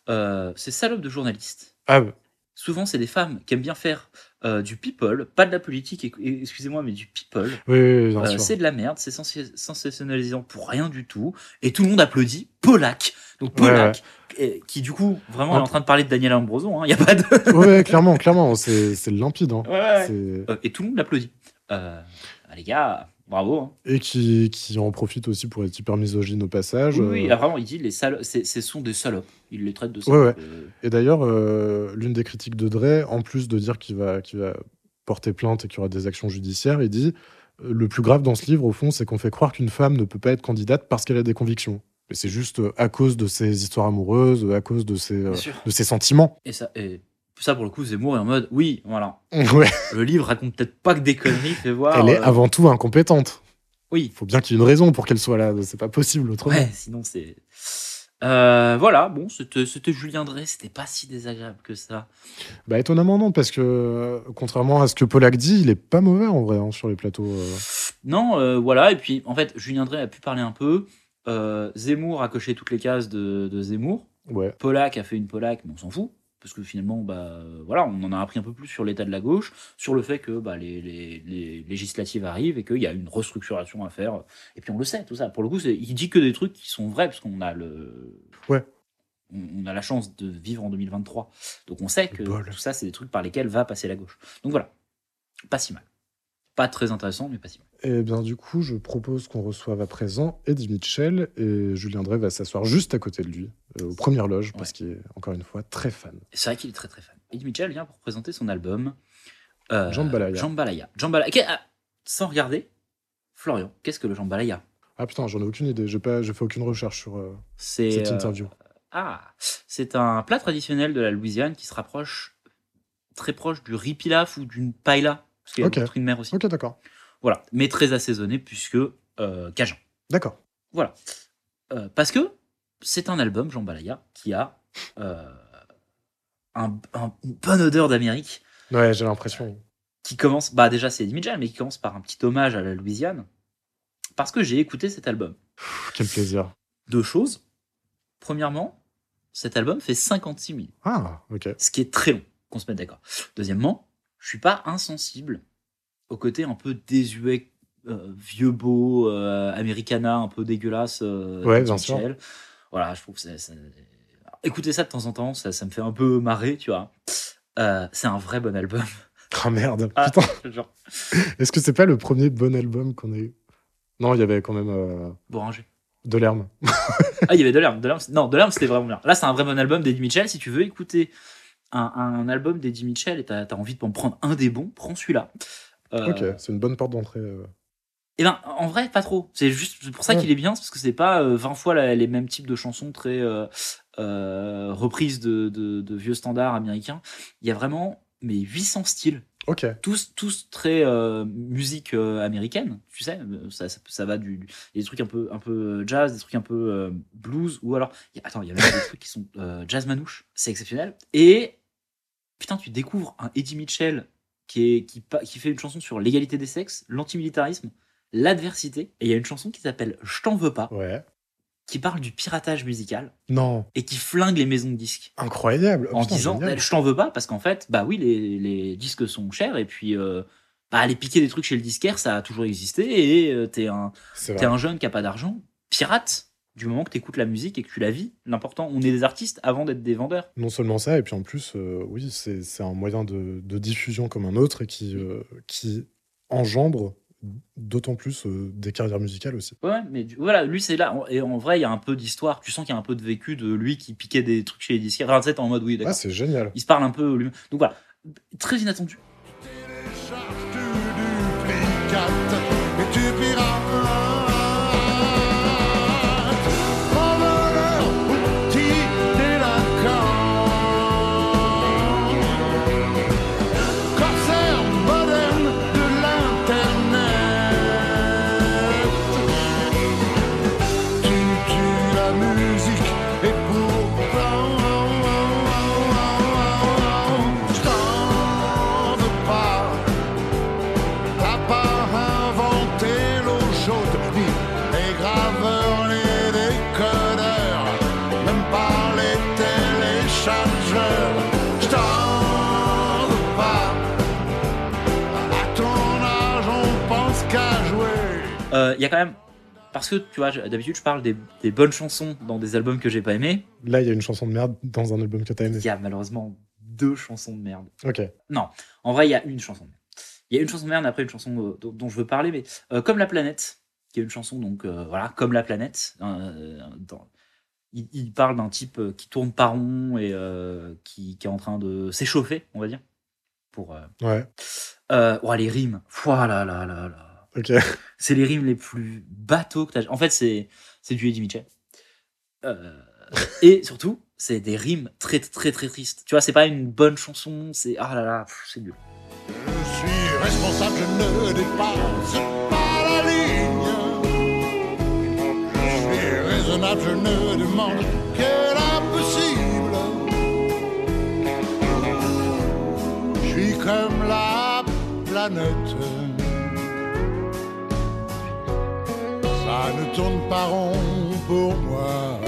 euh, ces salopes de journalistes Ah, bah, Souvent, c'est des femmes qui aiment bien faire euh, du people, pas de la politique, et- et- excusez-moi, mais du people. oui, oui, bien Euh, c'est de la merde, c'est sensationnalisant pour rien du tout, et tout le monde applaudit Polak. Donc Ouais, Polak, et- qui du coup, vraiment, est en train de parler de Daniel Ambroso, il n'y a pas de. Ouais, clairement, clairement, c'est c'est limpide. hein. C'est- et tout le monde l'applaudit. Euh, ah, les gars, bravo. hein. Et qui, qui en profite aussi pour être hyper misogyne au passage. Oui, oui, euh, ah, vraiment, il dit les salopes, ce sont des salopes. Il les traite de Ouais, salopes. euh, Et d'ailleurs, euh, l'une des critiques de Dre, en plus de dire qu'il va, qu'il va porter plainte et qu'il y aura des actions judiciaires, il dit le plus grave dans ce livre, au fond, c'est qu'on fait croire qu'une femme ne peut pas être candidate parce qu'elle a des convictions. Mais c'est juste à cause de ses histoires amoureuses, à cause de ses, de ses sentiments. Et ça, et ça, pour le coup, Zemmour est en mode oui, voilà. *laughs* Ouais. Le livre raconte peut-être pas que des conneries, fais voir. Elle est euh, avant tout incompétente. Oui, Il faut bien qu'il y ait une raison pour qu'elle soit là. C'est pas possible autrement. Ouais, sinon c'est. Euh, voilà, bon, c'était Julien Drey, c'était pas si désagréable que ça. Bah étonnamment non, parce que contrairement à ce que Polak dit, il est pas mauvais en vrai hein, sur les plateaux. euh. Non, voilà, et puis en fait, Julien Drey a pu parler un peu. Zemmour a coché toutes les cases de, de Zemmour. Ouais. Polak a fait une Polak, mais on s'en fout. Parce que finalement, bah, voilà, on en a appris un peu plus sur l'état de la gauche, sur le fait que bah, les, les- les législatives arrivent et qu'il y a une restructuration à faire. Et puis on le sait, tout ça. Pour le coup, il dit que des trucs qui sont vrais, parce qu'on a le. Ouais. On on a la chance de vivre en 2023. Donc on sait que bol. tout ça, c'est des trucs par lesquels va passer la gauche. Donc voilà. Pas si mal. Pas très intéressant, mais pas si mal. Et bien du coup, je propose qu'on reçoive à présent Eddie Mitchell et Julien Drey va s'asseoir juste à côté de lui, euh, aux premières loges, parce qu'il est encore une fois très fan. C'est vrai qu'il est très très fan. Eddie Mitchell vient pour présenter son album euh, Jambalaya. Jambalaya. Jambalaya. Ok, ah, sans regarder, Florian, qu'est-ce que le Jambalaya? Ah putain, j'en ai aucune idée, j'ai pas, fait aucune recherche sur euh, cette euh, interview. ah, c'est un plat traditionnel de la Louisiane qui se rapproche très proche du riz pilaf ou d'une paella, parce qu'il y a de mer aussi. Ok, d'accord. Voilà, mais très assaisonné puisque euh, cajun. D'accord. Voilà. Euh, parce que c'est un album, Jambalaya, qui a euh, un- un- une bonne odeur d'Amérique. Ouais, j'ai l'impression. qui commence, bah déjà c'est Eddie Mitchell, mais qui commence par un petit hommage à la Louisiane, parce que j'ai écouté cet album. Pff, quel plaisir. Deux choses. Premièrement, cet album fait 56 minutes, Ah, ok. ce qui est très long, qu'on se mette d'accord. Deuxièmement, je suis pas insensible au côté un peu désuet, euh, vieux beau, euh, americana, un peu dégueulasse. euh, Ouais, bien sûr. Voilà, je trouve que c'est... Écouter ça de temps en temps, ça, ça me fait un peu marrer, tu vois. Euh, c'est un vrai bon album. *laughs* Ah merde, Ah, putain. Est-ce que c'est pas le premier bon album qu'on a eu? Non, il y avait quand même Boranger. de l'herbe. Ah, il y avait de l'herbe. Non, de l'herbe, c'était vraiment bien. Là, c'est un vrai bon album d'Eddie Mitchell. Si tu veux écouter un, un album d'Eddie Mitchell et t'as as envie de en prendre un des bons, prends celui-là. Euh, Ok, c'est une bonne porte d'entrée. euh. Et ben, en vrai, pas trop. C'est juste pour ça qu'il est bien, parce que c'est pas euh, 20 fois la- les mêmes types de chansons très euh, euh, reprises de, de- de vieux standards américains. Il y a vraiment mais 800 styles Ok. tous tous très euh, musique euh, américaine tu sais euh, ça, ça, ça va du, du- il y a des trucs un peu un peu jazz des trucs un peu euh, blues ou alors il y a- attends il y a même des trucs qui sont euh, jazz manouche c'est exceptionnel et putain tu découvres un Eddie Mitchell qui est qui, pa- qui fait une chanson sur l'égalité des sexes l'antimilitarisme l'adversité et il y a une chanson qui s'appelle je t'en veux pas Ouais. qui parle du piratage musical Non, et qui flingue les maisons de disques incroyable. En putain, disant génial. je t'en veux pas parce qu'en fait bah oui les, les disques sont chers et puis euh, bah, aller piquer des trucs chez le disquaire ça a toujours existé et euh, t'es un un jeune qui a pas d'argent pirate du moment que t'écoutes la musique et que tu la vis l'important on est des artistes avant d'être des vendeurs. Non seulement ça, et puis en plus, euh, oui, c'est c'est un moyen de, de diffusion comme un autre et qui, euh, qui engendre d'autant plus euh, des carrières musicales aussi. ouais mais du- voilà lui c'est là. Et en vrai il y a un peu d'histoire. Tu sens qu'il y a un peu de vécu de lui qui piquait des trucs chez les disquaires enfin, tu en mode oui d'accord. Ah, c'est génial. il se parle un peu lui. Donc voilà. Très inattendu. Télécharge du prix 4 et tu Il y a quand même. Parce que, tu vois, d'habitude, je parle des, des bonnes chansons dans des albums que j'ai pas aimés. Là, il y a une chanson de merde dans un album que t'as aimé. Il y a malheureusement deux chansons de merde. Ok. En vrai, il y a une chanson de merde. Il y a une chanson de merde, après une chanson euh, dont, dont je veux parler, mais euh, Comme la planète, qui est une chanson, donc euh, voilà, Comme la planète. dans- il, il parle d'un type qui tourne pas rond et qui, qui est en train de s'échauffer, on va dire. Pour. Ouais. euh, oh, les rimes. Pouah là là là là. Ok. *laughs* C'est les rimes les plus bateaux que t'as. En fait, c'est c'est du Eddie Mitchell. Euh, *laughs* et surtout, c'est des rimes très très très tristes. Tu vois, c'est pas une bonne chanson. C'est ah là là, c'est nul. Je suis responsable, je ne dépasse pas la ligne. Je suis raisonnable, je ne demande que l'impossible. Je suis comme la planète. Ça ne tourne pas rond pour moi.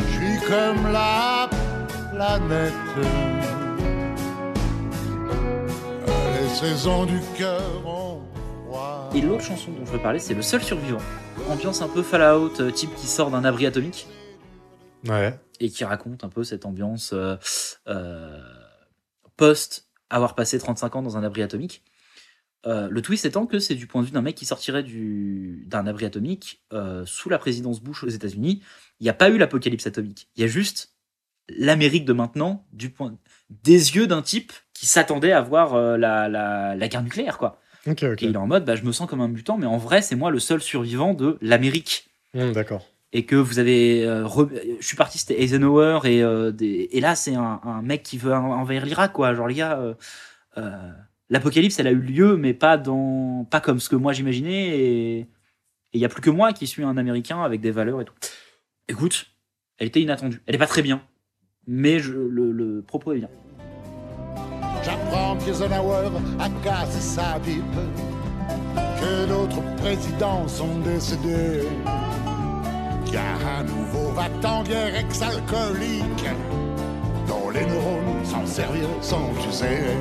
Je suis comme la planète. Les saisons du cœur ont froid. Et l'autre chanson dont je veux parler, c'est Le Seul Survivant. Ambiance un peu Fallout, euh, type qui sort d'un abri atomique Ouais. et qui raconte un peu cette ambiance euh, euh, post avoir passé 35 ans dans un abri atomique. Euh, le twist étant que c'est du point de vue d'un mec qui sortirait du- d'un abri atomique euh, sous la présidence Bush aux États-Unis. Il n'y a pas eu l'apocalypse atomique. Il y a juste l'Amérique de maintenant du point des yeux d'un type qui s'attendait à voir euh, la, la, la guerre nucléaire, quoi. Ok, ok. Et il est en mode, bah, je me sens comme un mutant, mais en vrai, c'est moi le seul survivant de l'Amérique. Hum, D'accord. Et que vous avez. re- Je suis parti, c'était Eisenhower, et, des... et là, c'est un, un mec qui veut en- envahir l'Irak, quoi. Genre, les gars, euh, l'apocalypse, elle a eu lieu, mais pas, dans... pas comme ce que moi j'imaginais. Et il y a plus que moi qui suis un Américain avec des valeurs et tout. Écoute, elle était inattendue. Elle est pas très bien, mais je... le, le propos est bien. J'apprends qu'Eisenhower a cassé sa pipe, que d'autres présidents sont décédés, a un nouveau va-t-en guerre ex-alcoolique, dont les neurones s'en servir sont usés.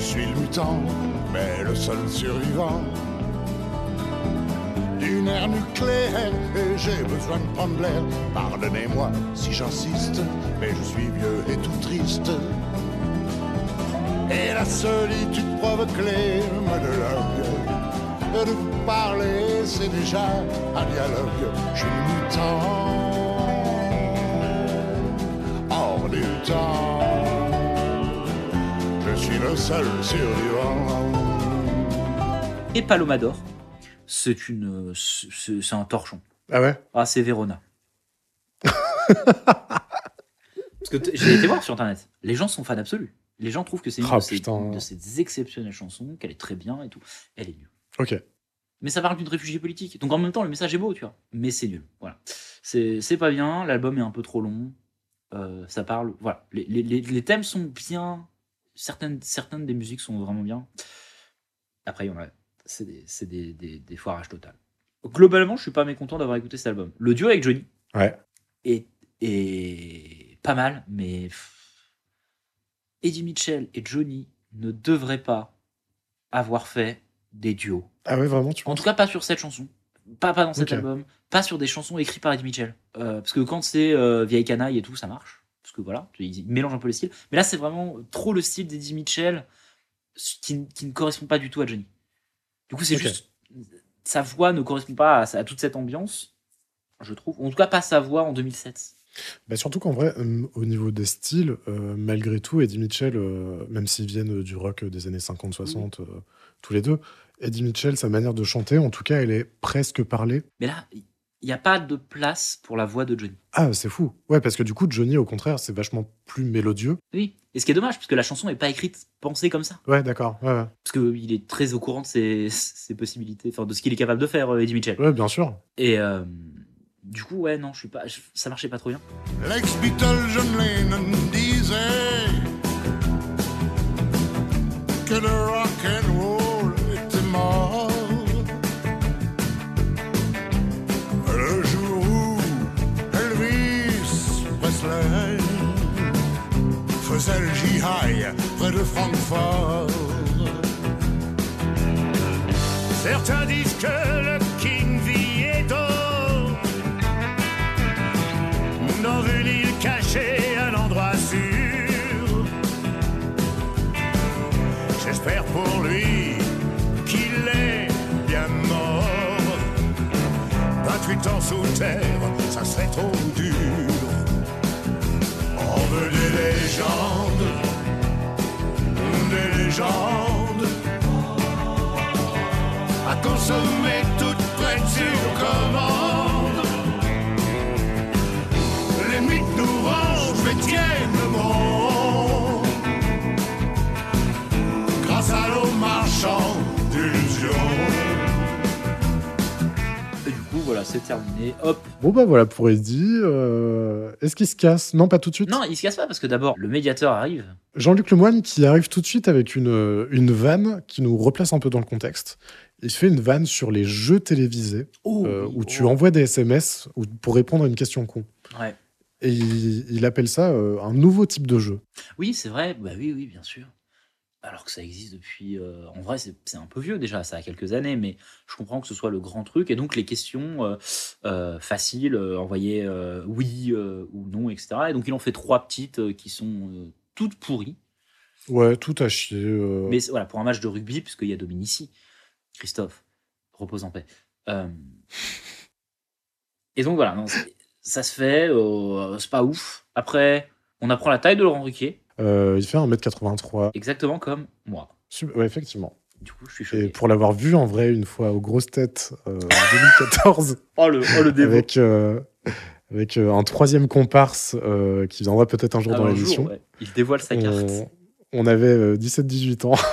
Je suis le mutant, mais le seul survivant d'une ère nucléaire et j'ai besoin de prendre l'air. Pardonnez-moi si j'insiste, mais je suis vieux et tout triste. Et la solitude provoque les monologues. De parler, c'est déjà un dialogue. Je suis mutant, hors du temps. Suis le seul survivant. Et Palomador, c'est une, c'est c'est un torchon. Ah ouais? Ah, c'est Verona. *laughs* Parce que j'ai été voir sur internet. Les gens sont fans absolus. Les gens trouvent que c'est une Ah, de, ces, de ces exceptionnelles chansons, qu'elle est très bien et tout. Elle est nulle. Ok. Mais ça parle d'une réfugiée politique. Donc en même temps, le message est beau, tu vois. Mais c'est nul. Voilà. C'est pas bien. L'album est un peu trop long. Euh, ça parle. Voilà. Les, les- les- les thèmes sont bien. Certaines, certaines des musiques sont vraiment bien. Après, il y en a. C'est des, c'est des, des, des foirages total. Globalement, je suis pas mécontent d'avoir écouté cet album. Le duo avec Johnny Ouais. est, est pas mal, mais Eddie Mitchell et Johnny ne devraient pas avoir fait des duos. Ah ouais, vraiment, tu En tout cas, pas sur cette chanson. Pas, pas dans cet album. Pas sur des chansons écrites par Eddie Mitchell. Euh, parce que quand c'est euh, Vieille Canaille et tout, ça marche. Parce que voilà, il mélange un peu les styles. Mais là, c'est vraiment trop le style d'Eddie Mitchell qui, qui ne correspond pas du tout à Johnny. Du coup, c'est juste. Sa voix ne correspond pas à, à toute cette ambiance, je trouve. En tout cas, pas sa voix en 2007. Bah, surtout qu'en vrai, euh, au niveau des styles, euh, malgré tout, Eddie Mitchell, euh, même s'ils viennent du rock des années 50-60, euh, tous les deux, Eddie Mitchell, sa manière de chanter, en tout cas, elle est presque parlée. Mais là, il n'y a pas de place pour la voix de Johnny. Ah, c'est fou. Ouais, parce que du coup, Johnny, au contraire, c'est vachement plus mélodieux. Oui. Et ce qui est dommage, parce que la chanson n'est pas écrite, pensée comme ça. Ouais, d'accord. Ouais, ouais. Parce qu'il est très au courant de ses, *laughs* ses possibilités, enfin, de ce qu'il est capable de faire, euh, Eddie Mitchell. Ouais, bien sûr. Et euh, du coup, ouais, non, je suis pas, je- ça marchait pas trop bien. L'ex-Beatle John Lennon disait que le rock and roll jihad près de Francfort. Certains disent que le King Vieto dans une île cachée, un endroit sûr. J'espère pour lui qu'il est bien mort. 28 ans sous terre, ça serait trop dur. Des légendes, des légendes. À consommer toutes prêtes sur commande. Voilà, c'est terminé. Hop. Bon bah voilà pour Eddie. euh, Est-ce qu'il se casse? Non, pas tout de suite. Non, il se casse pas parce que d'abord, le médiateur arrive. Jean-Luc Lemoyne qui arrive tout de suite avec une, une vanne qui nous replace un peu dans le contexte. Il fait une vanne sur les jeux télévisés Oh, euh, où oh. tu envoies des SMS ou- pour répondre à une question con. Ouais. Et il, il appelle ça euh, un nouveau type de jeu. Oui, c'est vrai. Bah oui, oui, bien sûr. Alors que ça existe depuis. euh, en vrai, c'est un peu vieux déjà, ça a quelques années, mais je comprends que ce soit le grand truc. Et donc, les questions euh, euh, faciles, envoyer oui ou non, etc. Et donc, il en fait trois petites qui sont toutes pourries. Ouais, tout à chier. Mais voilà, pour un match de rugby, puisqu'il y a Dominici, Christophe, repose en paix. Et donc voilà, non, ça se fait, c'est pas ouf. Après, on apprend la taille de Laurent Ruquier, Euh, il fait 1m83. exactement comme moi. Sub- Ouais, effectivement. Du coup, je suis Et choqué. pour l'avoir vu en vrai une fois aux grosses têtes euh, en 2014, *laughs* Oh le, oh, le avec, euh, avec un troisième comparse qui viendra peut-être un jour Ah, dans l'émission. ouais, Il dévoile sa carte. on, on avait euh, 17-18 ans. *laughs*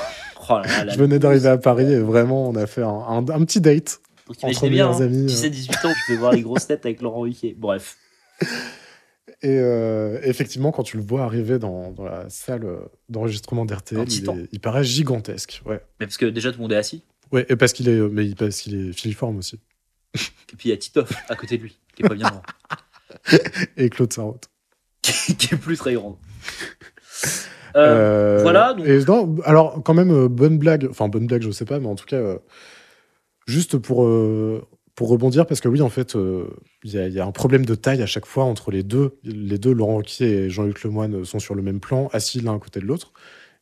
Oh là Je venais d'arriver à Paris et vraiment on a fait un, un- un petit date. Donc, entre bien, meilleurs hein, amis, euh. 17-18 ans, tu peux voir les grosses têtes avec Laurent Ruquier. Bref. Et euh, effectivement, quand tu le vois arriver dans, dans la salle euh, d'enregistrement d'RTL, il, paraît gigantesque. Ouais. Mais parce que déjà, tout le monde est assis. Ouais, et parce qu'il est, mais parce qu'il est filiforme aussi. Et puis, il y a Titoff à côté de lui, qui est pas bien grand. *laughs* Et Claude Sarraute. *laughs* qui est plus très grand. Euh, Euh, voilà, donc- et non, alors, quand même, euh, bonne blague. Enfin, bonne blague, je sais pas, mais en tout cas, euh, juste pour, euh, pour rebondir, parce que oui, en fait, euh, il y, a- un problème de taille à chaque fois entre les deux. Les deux, Laurent Ruquier et Jean-Luc Lemoyne, sont sur le même plan, assis l'un à côté de l'autre.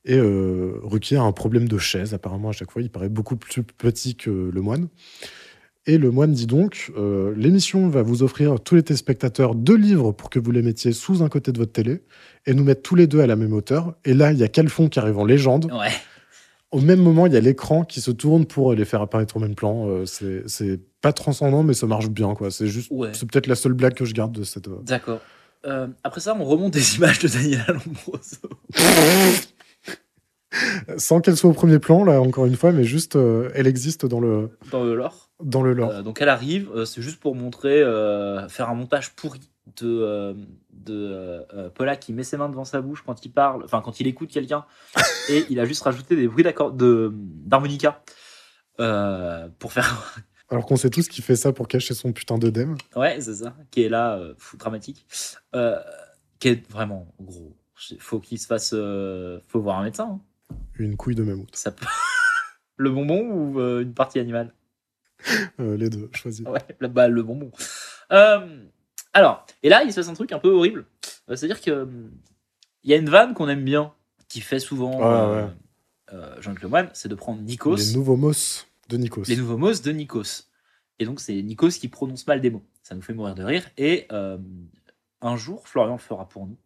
Et euh, Ruquier a un problème de chaise, apparemment, à chaque fois. Il paraît beaucoup plus petit que Lemoyne. Et Lemoyne dit donc euh, L'émission va vous offrir tous les téléspectateurs deux livres pour que vous les mettiez sous un côté de votre télé et nous mettre tous les deux à la même hauteur. Et là, il y a Calfon qui arrive en légende. Ouais. Au même moment, il y a l'écran qui se tourne pour les faire apparaître au même plan. Euh, c'est c'est pas transcendant, mais ça marche bien. quoi. C'est juste, Ouais. c'est peut-être la seule blague que je garde de cette. euh, D'accord. Euh, après ça, on remonte des *laughs* images de Daniela Lombroso. *laughs* Sans qu'elle soit au premier plan, là, encore une fois, mais juste, euh, elle existe dans le, dans le lore. dans le lore. Euh, donc elle arrive, euh, c'est juste pour montrer, euh, faire un montage pourri de, euh, de euh, euh, Paula qui met ses mains devant sa bouche quand il parle, enfin quand il écoute quelqu'un, *laughs* et il a juste rajouté des bruits d'harmonica euh, pour faire. *laughs* Alors qu'on sait tous qu'il fait ça pour cacher son putain d'œdème. ouais, c'est ça, qui est là, euh, fou, dramatique, euh, qui est vraiment gros. Faut qu'il se fasse, faut voir un médecin. hein. Une couille de mammouth. Ça peut... *laughs* le bonbon ou une partie animale? Les deux, choisis. Ouais, balle, le bonbon. Euh, alors, et là, il se passe un truc un peu horrible. Euh, C'est-à-dire que hum, il y a une vanne qu'on aime bien, qui fait souvent Ah, euh, ouais. euh, Jean-Luc Lemoyne, c'est de prendre Nikos, Les nouveaux Moss de Nikos. les nouveaux mots de Nikos. Et donc, c'est Nikos qui prononce mal des mots. Ça nous fait mourir de rire. Et euh, un jour, Florian le fera pour nous.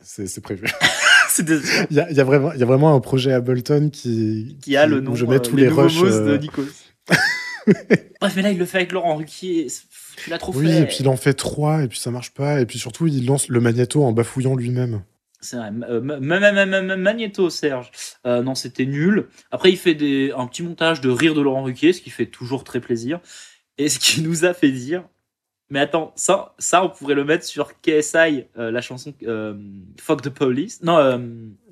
C'est prévu. *laughs* Il y a, il y a vraiment, il y a vraiment un projet Ableton qui, qui a le où nom je mets tous les, nouveaux rushs. mots euh, de Nikos. *laughs* Bref, mais là, il le fait avec Laurent Ruquier. Tu l'as trop Oui, fait. et puis il en fait trois, et puis ça marche pas, et puis surtout il lance le magnéto en bafouillant lui-même. C'est vrai. Euh, ma- ma- ma- ma- ma- Magnéto, Serge. Euh, non, c'était nul. Après, il fait des, un petit montage de rire de Laurent Ruquier, ce qui fait toujours très plaisir. Et ce qui *laughs* nous a fait dire. Mais attends, ça, ça on pourrait le mettre sur KSI, euh, la chanson euh, Fuck the Police. Non,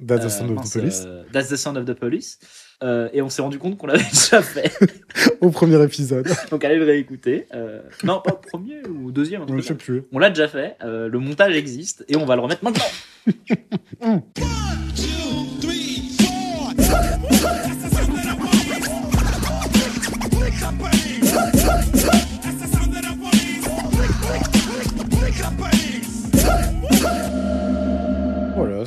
That's the sound of the police. That's the Sound of the Police. Euh, et on s'est rendu compte qu'on l'avait *laughs* déjà fait. *laughs* Au premier épisode. *laughs* Donc allez le réécouter. Euh, non, pas au premier ou au deuxième. je sais plus. On l'a déjà fait. euh, le montage existe et on va le remettre maintenant. Hum. Voilà,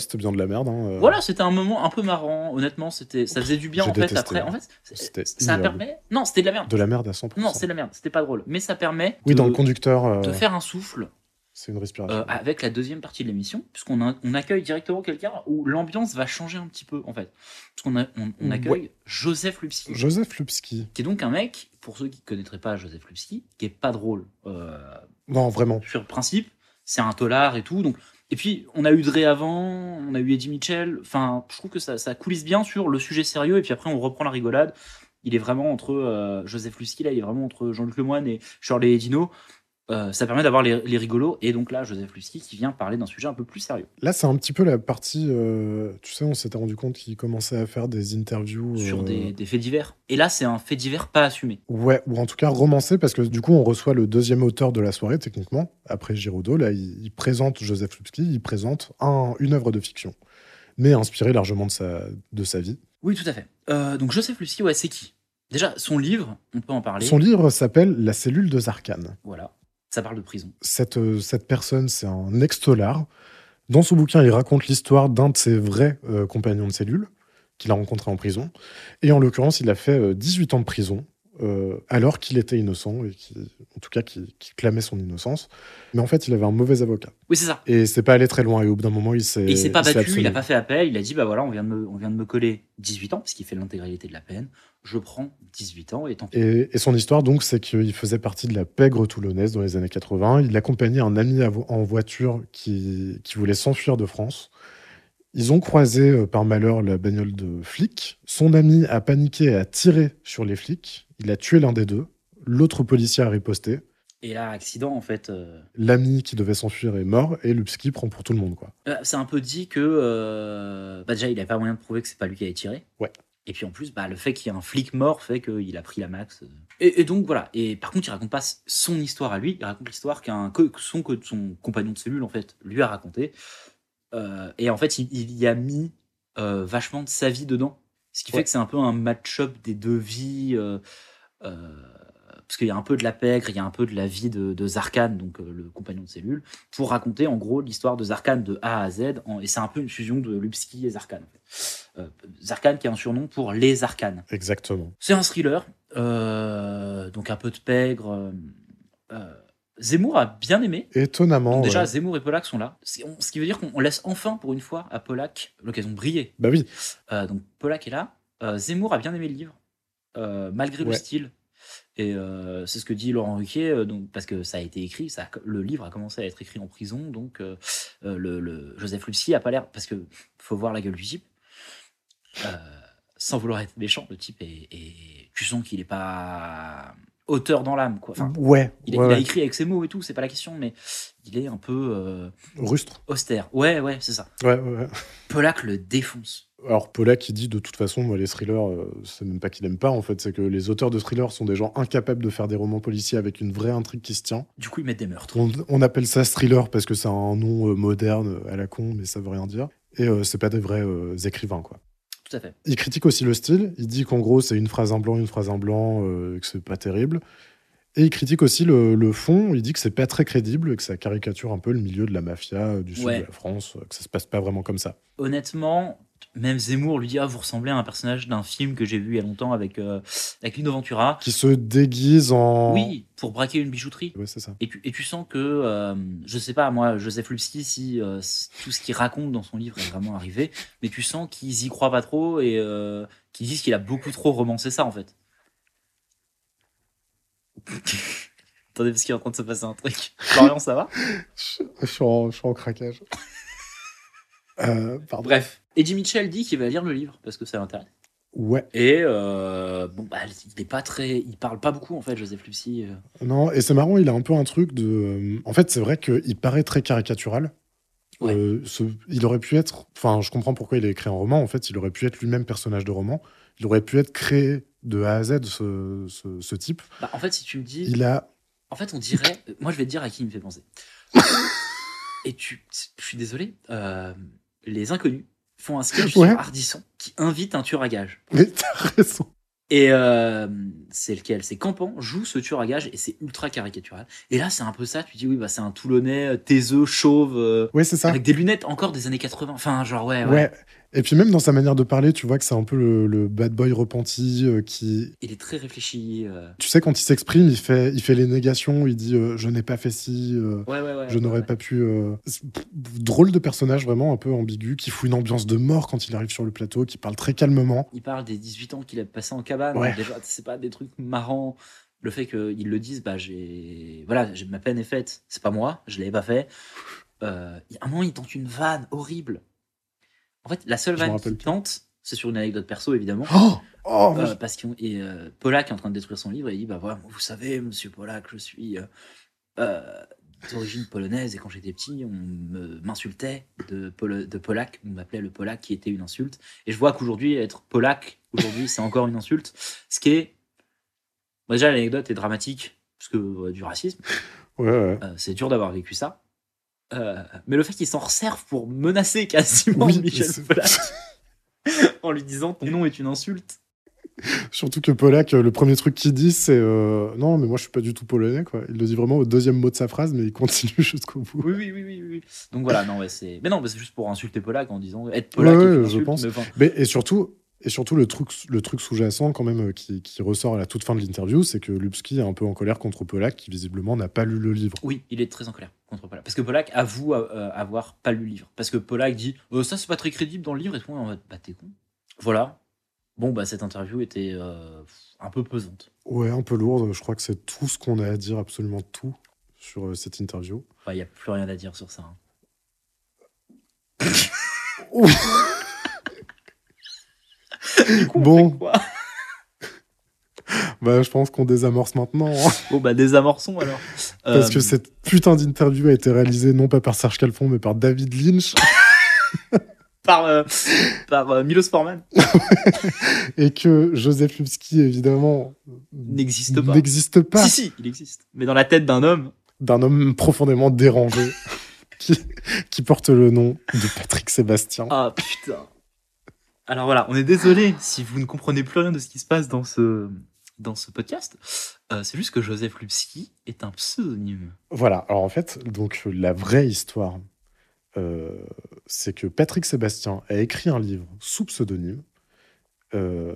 c'était bien de la merde. hein, euh. Voilà, c'était un moment un peu marrant. Honnêtement, c'était, ça faisait du bien en fait. Après, en fait, C'était ça permet. Non, c'était de la merde. De la merde à 100%. Non, c'était de la merde. C'était pas drôle. Mais ça permet Oui, de, dans le conducteur, euh, de faire un souffle c'est une respiration. euh, avec la deuxième partie de l'émission, puisqu'on on accueille directement quelqu'un où l'ambiance va changer un petit peu en fait. Parce qu'on a- on, Ouais. accueille Joseph Lupski, Joseph Lupski. qui est donc un mec, pour ceux qui ne connaîtraient pas Joseph Lupski, qui est pas drôle. Euh, Non, vraiment. sur le principe, c'est un tolard et tout. Donc, et puis, on a eu Dre avant, on a eu Eddie Mitchell. Enfin, je trouve que ça, ça coulisse bien sur le sujet sérieux. Et puis après, on reprend la rigolade. Il est vraiment entre euh, Joseph Lusky, là, il est vraiment entre Jean-Luc Lemoyne et Shirley Dino. Euh, ça permet d'avoir les, les rigolos. Et donc là, Joseph Lusky qui vient parler d'un sujet un peu plus sérieux. Là, c'est un petit peu la partie. euh, tu sais, on s'était rendu compte qu'il commençait à faire des interviews. Sur euh, des, des faits divers. Et là, c'est un fait divers pas assumé. Ouais, ou en tout cas romancé, parce que du coup, on reçoit le deuxième auteur de la soirée, techniquement, après Giraudot. Là, il, il présente Joseph Lupski, il présente un- une œuvre de fiction, mais inspirée largement de sa, de sa vie. Oui, tout à fait. Donc, Joseph Lusky, ouais, c'est qui? Déjà, son livre, on peut en parler. Son livre s'appelle La cellule de Zarkane. Voilà. Ça parle de prison. Cette, euh, cette personne, c'est un ex-tolard. Dans son bouquin, il raconte l'histoire d'un de ses vrais euh, compagnons de cellule, qu'il a rencontré en prison. Et en l'occurrence, il a fait euh, 18 ans de prison, euh, alors qu'il était innocent, et qui, en tout cas, qui, qui clamait son innocence. Mais en fait, il avait un mauvais avocat. Oui, c'est ça. Et c'est pas allé très loin. Et au bout d'un moment, il s'est. Et il s'est pas battu, il a pas fait appel, il a dit bah voilà, on vient de me, on vient de me coller 18 ans, parce qu'il fait l'intégralité de la peine. Je prends 18 ans et tant pis. Et, et son histoire, donc, c'est qu'il faisait partie de la pègre toulonnaise dans les années 80. Il accompagnait un ami en voiture qui, qui voulait s'enfuir de France. Ils ont croisé euh, par malheur la bagnole de flics. Son ami a paniqué et a tiré sur les flics. Il a tué l'un des deux. L'autre policier a riposté. Et là, accident en fait. euh, L'ami qui devait s'enfuir est mort et Lupski prend pour tout le monde. quoi. euh, c'est un peu dit que euh, bah déjà il avait pas moyen de prouver que c'est pas lui qui avait tiré. Ouais. Et puis en plus, bah, le fait qu'il y ait un flic mort fait qu'il a pris la max. Et, et donc voilà. Et par contre, il raconte pas son histoire à lui, il raconte l'histoire qu'un que son, que son compagnon de cellule en fait lui a raconté. Euh, et en fait, il, il y a mis vachement de sa vie dedans. Ce qui Ouais. fait que c'est un peu un match-up des deux vies. Euh, parce qu'il y a un peu de la pègre, il y a un peu de la vie de, de Zarkane, donc euh, le compagnon de cellule, pour raconter en gros l'histoire de Zarkane de A à Z. en- et c'est un peu une fusion de Lupski et Zarkane. en fait. Euh, Zarkane qui a un surnom pour les Arcanes. Exactement. C'est un thriller, donc un peu de pègre. Zemmour a bien aimé. Étonnamment. Donc déjà, ouais. Zemmour et Pollack sont là. On- ce qui veut dire qu'on laisse enfin, pour une fois, à Pollack l'occasion de briller. Bah oui. Euh, donc Pollack est là. Euh, Zemmour a bien aimé le livre, euh, malgré le style. Et euh, c'est ce que dit Laurent Ruquier, euh, donc, parce que ça a été écrit, ça a- le livre a commencé à être écrit en prison, donc euh, le, le- Joseph Lupski a pas l'air, parce que faut voir la gueule du type, Euh, sans vouloir être méchant, le type est, est- tu sens qu'il est pas auteur dans l'âme, quoi. Enfin, ouais. il, a, ouais, il a ouais. écrit avec ses mots et tout, c'est pas la question, mais il est un peu euh, Rustre. austère. Ouais, ouais, c'est ça. Ouais, ouais. Pollack le défonce. Alors Pollack qui dit de toute façon moi les thrillers euh, c'est même pas qu'il aime pas en fait c'est que les auteurs de thrillers sont des gens incapables de faire des romans policiers avec une vraie intrigue qui se tient. Du coup, ils mettent des meurtres. On, on appelle ça thriller parce que c'est un nom euh, moderne à la con mais ça veut rien dire et euh, c'est pas des vrais euh, écrivains quoi. Tout à fait. Il critique aussi le style, il dit qu'en gros c'est une phrase en blanc une phrase en blanc euh, que c'est pas terrible et il critique aussi le, le fond, il dit que c'est pas très crédible et que ça caricature un peu le milieu de la mafia euh, du sud Ouais. de la France, euh, que ça se passe pas vraiment comme ça. honnêtement, même Zemmour lui dit ah vous ressemblez à un personnage d'un film que j'ai vu il y a longtemps avec euh, avec Lino Ventura. Qui se déguise en Oui, pour braquer une bijouterie. C'est ça. Et tu, et tu sens que, euh, je sais pas, moi, Joseph Lupski, si euh, tout ce qu'il raconte dans son livre est vraiment arrivé, mais tu sens qu'ils y croient pas trop et euh, qu'ils disent qu'il a beaucoup trop romancé ça, en fait. *laughs* Attendez, parce qu'il est en train de se passer un truc. Florian, ça va? Je, je suis, en, je suis en craquage. Euh. Bref. Eddie Mitchell dit qu'il va lire le livre parce que ça l'intéresse. Ouais. Et euh, bon, bah, il est pas très, il parle pas beaucoup en fait, Joseph Lupsi. euh. Non, et c'est marrant, il a un peu un truc de. euh, En fait, c'est vrai qu'il paraît très caricatural. Ouais. Euh, ce- Il aurait pu être. Enfin, je comprends pourquoi il a écrit un roman. En fait, il aurait pu être lui-même personnage de roman. Il aurait pu être créé de A à Z, ce, ce- ce type. Bah, en fait, si tu me dis, Il a. en fait, on dirait, moi, je vais te dire à qui il me fait penser. *coughs* Et tu, je suis désolé, euh, les inconnus font un sketch Ouais. sur Ardisson qui invite un tueur à gages. Mais t'as raison. Et euh, c'est lequel? C'est Campan joue ce tueur à gages et c'est ultra caricatural. Et là, c'est un peu ça. Tu dis, oui, bah, c'est un Toulonnais euh, taiseux, chauve, euh, Ouais, c'est ça. avec des lunettes encore des années 80. Enfin, genre, ouais, ouais. Ouais. Et puis même dans sa manière de parler, tu vois que c'est un peu le, le bad boy repenti euh, qui, Il est très réfléchi. euh. tu sais, quand il s'exprime, il fait, il fait les négations, il dit euh, je n'ai pas fait ci, Ouais, ouais, ouais. je n'aurais pas pu. Drôle de personnage vraiment un peu ambigu, qui fout une ambiance de mort quand il arrive sur le plateau, qui parle très calmement. Il parle des 18 ans qu'il a passé en cabane. Déjà, c'est pas des trucs marrants. Le fait qu'ils le disent, bah, j'ai. Voilà, ma peine est faite. C'est pas moi, je l'avais pas fait. Euh, un moment, il tente une vanne horrible. En fait, la seule vanne qu'il tente, c'est sur une anecdote perso, évidemment. Oh, oh, Euh, parce qu'il et euh, Pollack est en train de détruire son livre et il dit bah voilà vous savez monsieur Pollack je suis euh, euh, d'origine polonaise et quand j'étais petit on me- m'insultait de, Pollack on m'appelait le Pollack qui était une insulte. Et je vois qu'aujourd'hui être Pollack aujourd'hui c'est encore une insulte. Ce qui est Bon, déjà l'anecdote est dramatique parce que euh, du racisme. Ouais, ouais. euh, c'est dur d'avoir vécu ça Euh, mais le fait qu'il s'en resserve pour menacer quasiment Oui, Michel Pollack *laughs* en lui disant ton nom est une insulte Surtout que Polak, euh, le premier truc qu'il dit, c'est euh, non, mais moi je suis pas du tout polonais, quoi. Il le dit vraiment au deuxième mot de sa phrase, mais il continue *laughs* jusqu'au bout. Oui, oui, oui, oui, oui. Donc voilà, non, ouais, c'est. Mais non, c'est juste pour insulter Polak en disant être Polak. Ouais, ouais, je insulte, pense. mais enfin, Mais, et surtout, et surtout le truc, le truc sous-jacent quand même euh, qui, qui ressort à la toute fin de l'interview, c'est que Lupski est un peu en colère contre Polak, qui visiblement n'a pas lu le livre. oui, il est très en colère contre Polak. Parce que Polak avoue euh, avoir pas lu le livre. Parce que Polak dit Euh, ça, c'est pas très crédible dans le livre. Et tout le monde est en mode bah, t'es con. Voilà. Bon, bah, cette interview était euh, un peu pesante. Ouais, un peu lourde. Je crois que c'est tout ce qu'on a à dire, absolument tout, sur euh, cette interview. Il n'y a plus rien à dire sur ça. hein. *laughs* *laughs* Du coup, on Bon. fait quoi *laughs* Bah, je pense qu'on désamorce maintenant. hein, Bon, bah, désamorçons alors. parce Euh, que cette putain d'interview a été réalisée non pas par Serge Calfon, mais par David Lynch. *laughs* Par, euh, par euh, Milos Forman. *laughs* et que Joseph Lupski, évidemment, N'existe pas. n'existe pas. Si, si, il existe. Mais dans la tête d'un homme, d'un homme profondément dérangé qui, qui porte le nom de Patrick Sébastien. Ah putain. Alors voilà, on est désolé si vous ne comprenez plus rien de ce qui se passe dans ce, dans ce podcast. Euh, c'est juste que Joseph Lupski est un pseudonyme. Voilà, alors en fait, donc la vraie histoire, euh, c'est que Patrick Sébastien a écrit un livre sous pseudonyme, euh,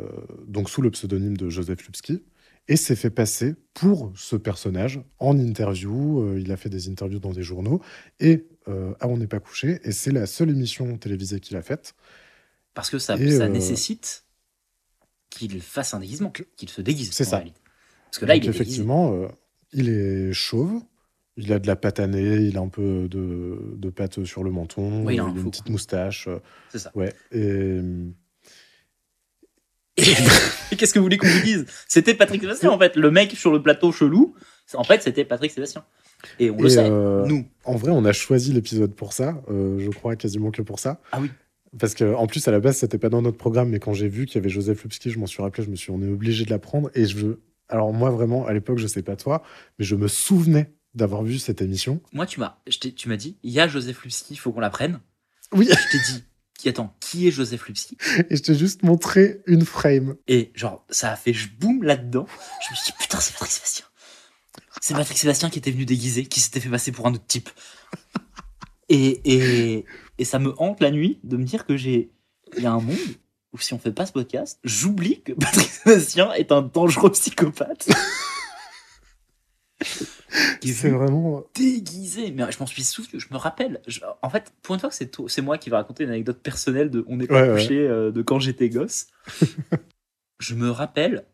donc sous le pseudonyme de Joseph Lupski, et s'est fait passer pour ce personnage en interview. il a fait des interviews dans des journaux, et à On n'est pas couché, et c'est la seule émission télévisée qu'il a faite. Parce que ça, euh, nécessite qu'il fasse un déguisement, qu'il se déguise. C'est ça. réalité. Parce que là, Donc, il est effectivement, euh, il est chauve, il a de la pâte à nez, il a un peu de, de pâte sur le menton, Oui, il a un il a faux. une petite moustache. euh, C'est ça. ouais. Et Et *laughs* qu'est-ce que vous voulez qu'on vous dise? C'était Patrick Sébastien, en fait. Le mec sur le plateau chelou, en fait, c'était Patrick Sébastien. Et on le sait, euh, nous. en vrai, on a choisi l'épisode pour ça. euh, je crois quasiment que pour ça. Ah oui. Parce que en plus, à la base, c'était pas dans notre programme, mais quand j'ai vu qu'il y avait Joseph Lupski, je m'en suis rappelé, je me suis dit, on est obligé de la prendre. Et je veux. Alors, moi, vraiment, à l'époque, je sais pas toi, mais je me souvenais d'avoir vu cette émission. Moi, tu m'as, tu m'as dit, il y a Joseph Lupski, il faut qu'on la prenne. Oui. Je t'ai dit, qui attends, qui est Joseph Lupski *laughs* Et je t'ai juste montré une frame. Et genre, ça a fait je boum là-dedans. Je me suis dit, putain, c'est Patrick Sébastien. C'est Patrick Sébastien qui était venu déguisé, qui s'était fait passer pour un autre type. Et, et, et ça me hante la nuit de me dire que j'ai. Il y a un monde où si on fait pas ce podcast, j'oublie que Patrick Sébastien est un dangereux psychopathe. *laughs* C'est vraiment. déguisé. Mais je m'en suis souvenu, je me rappelle. Je- en fait, pour une fois que c'est c'est moi qui va raconter une anecdote personnelle de On n'est pas Ouais, ouais. couché euh, de quand j'étais gosse. *laughs* je me rappelle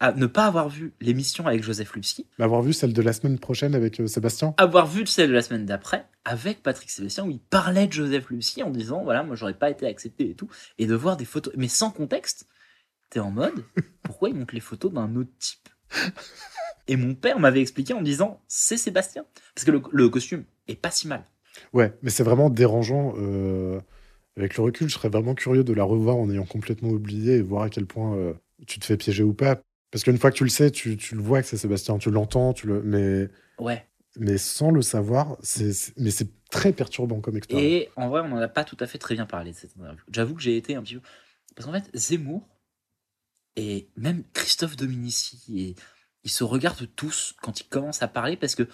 à ne pas avoir vu l'émission avec Joseph Lupski, Avoir vu celle de la semaine prochaine avec euh, Sébastien. avoir vu celle de la semaine d'après avec Patrick Sébastien où il parlait de Joseph Lupski en disant voilà, moi j'aurais pas été accepté et tout, et de voir des photos, mais sans contexte. T'es en mode *laughs* pourquoi il montre les photos d'un autre type? Et mon père m'avait expliqué en disant c'est Sébastien parce que le, le costume est pas si mal. Ouais, mais c'est vraiment dérangeant. euh, Avec le recul, je serais vraiment curieux de la revoir en ayant complètement oublié et voir à quel point euh, tu te fais piéger ou pas. Parce qu'une fois que tu le sais, tu, tu le vois que c'est Sébastien, tu l'entends, tu le... mais, Ouais. mais sans le savoir, c'est, mais c'est, très perturbant comme expérience. Et en vrai, on n'en a pas tout à fait très bien parlé de cette interview. J'avoue que j'ai été un petit peu. Parce qu'en fait, Zemmour et même Christophe Dominici, et ils se regardent tous quand ils commencent à parler parce que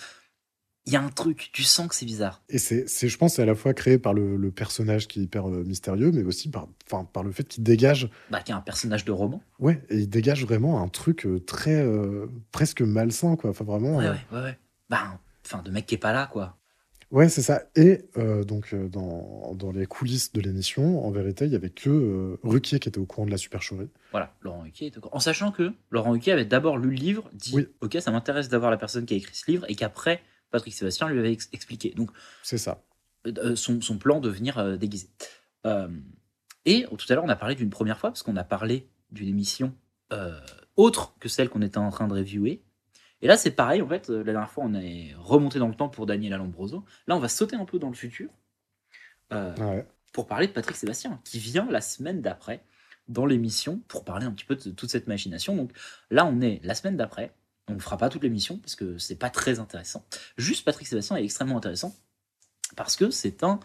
il y a un truc, tu sens que c'est bizarre. Et c'est, c'est, je pense, c'est à la fois créé par le, le personnage qui est hyper euh, mystérieux, mais aussi par, enfin, par le fait qu'il dégage, Bah, qu'il y a un personnage de roman. ouais, et il dégage vraiment un truc euh, très, euh, presque malsain, quoi. Enfin, vraiment. Ouais, euh, ouais, ouais, ouais. Bah, enfin, de mec qui est pas là, quoi. Ouais, c'est ça. Et euh, donc, dans, dans les coulisses de l'émission, en vérité, il y avait que Ruquier qui était au courant de la supercherie. Voilà, Laurent Huquier est au courant. En sachant que Laurent Huquier avait d'abord lu le livre, dit Oui. Ok, ça m'intéresse d'avoir la personne qui a écrit ce livre, et qu'après, Patrick Sébastien lui avait ex- expliqué. Donc, C'est ça. euh, son, son plan de venir euh, déguisé. Euh, et tout à l'heure, on a parlé d'une première fois, parce qu'on a parlé d'une émission euh, autre que celle qu'on était en train de reviewer. Et là, c'est pareil, en fait, la dernière fois, on est remonté dans le temps pour Daniel Alombroso. Là, on va sauter un peu dans le futur Ouais. pour parler de Patrick Sébastien, qui vient la semaine d'après dans l'émission pour parler un petit peu de toute cette machination. Donc là, on est la semaine d'après. On ne fera pas toute l'émission parce que c'est pas très intéressant. Juste Patrick Sébastien est extrêmement intéressant parce que c'est un.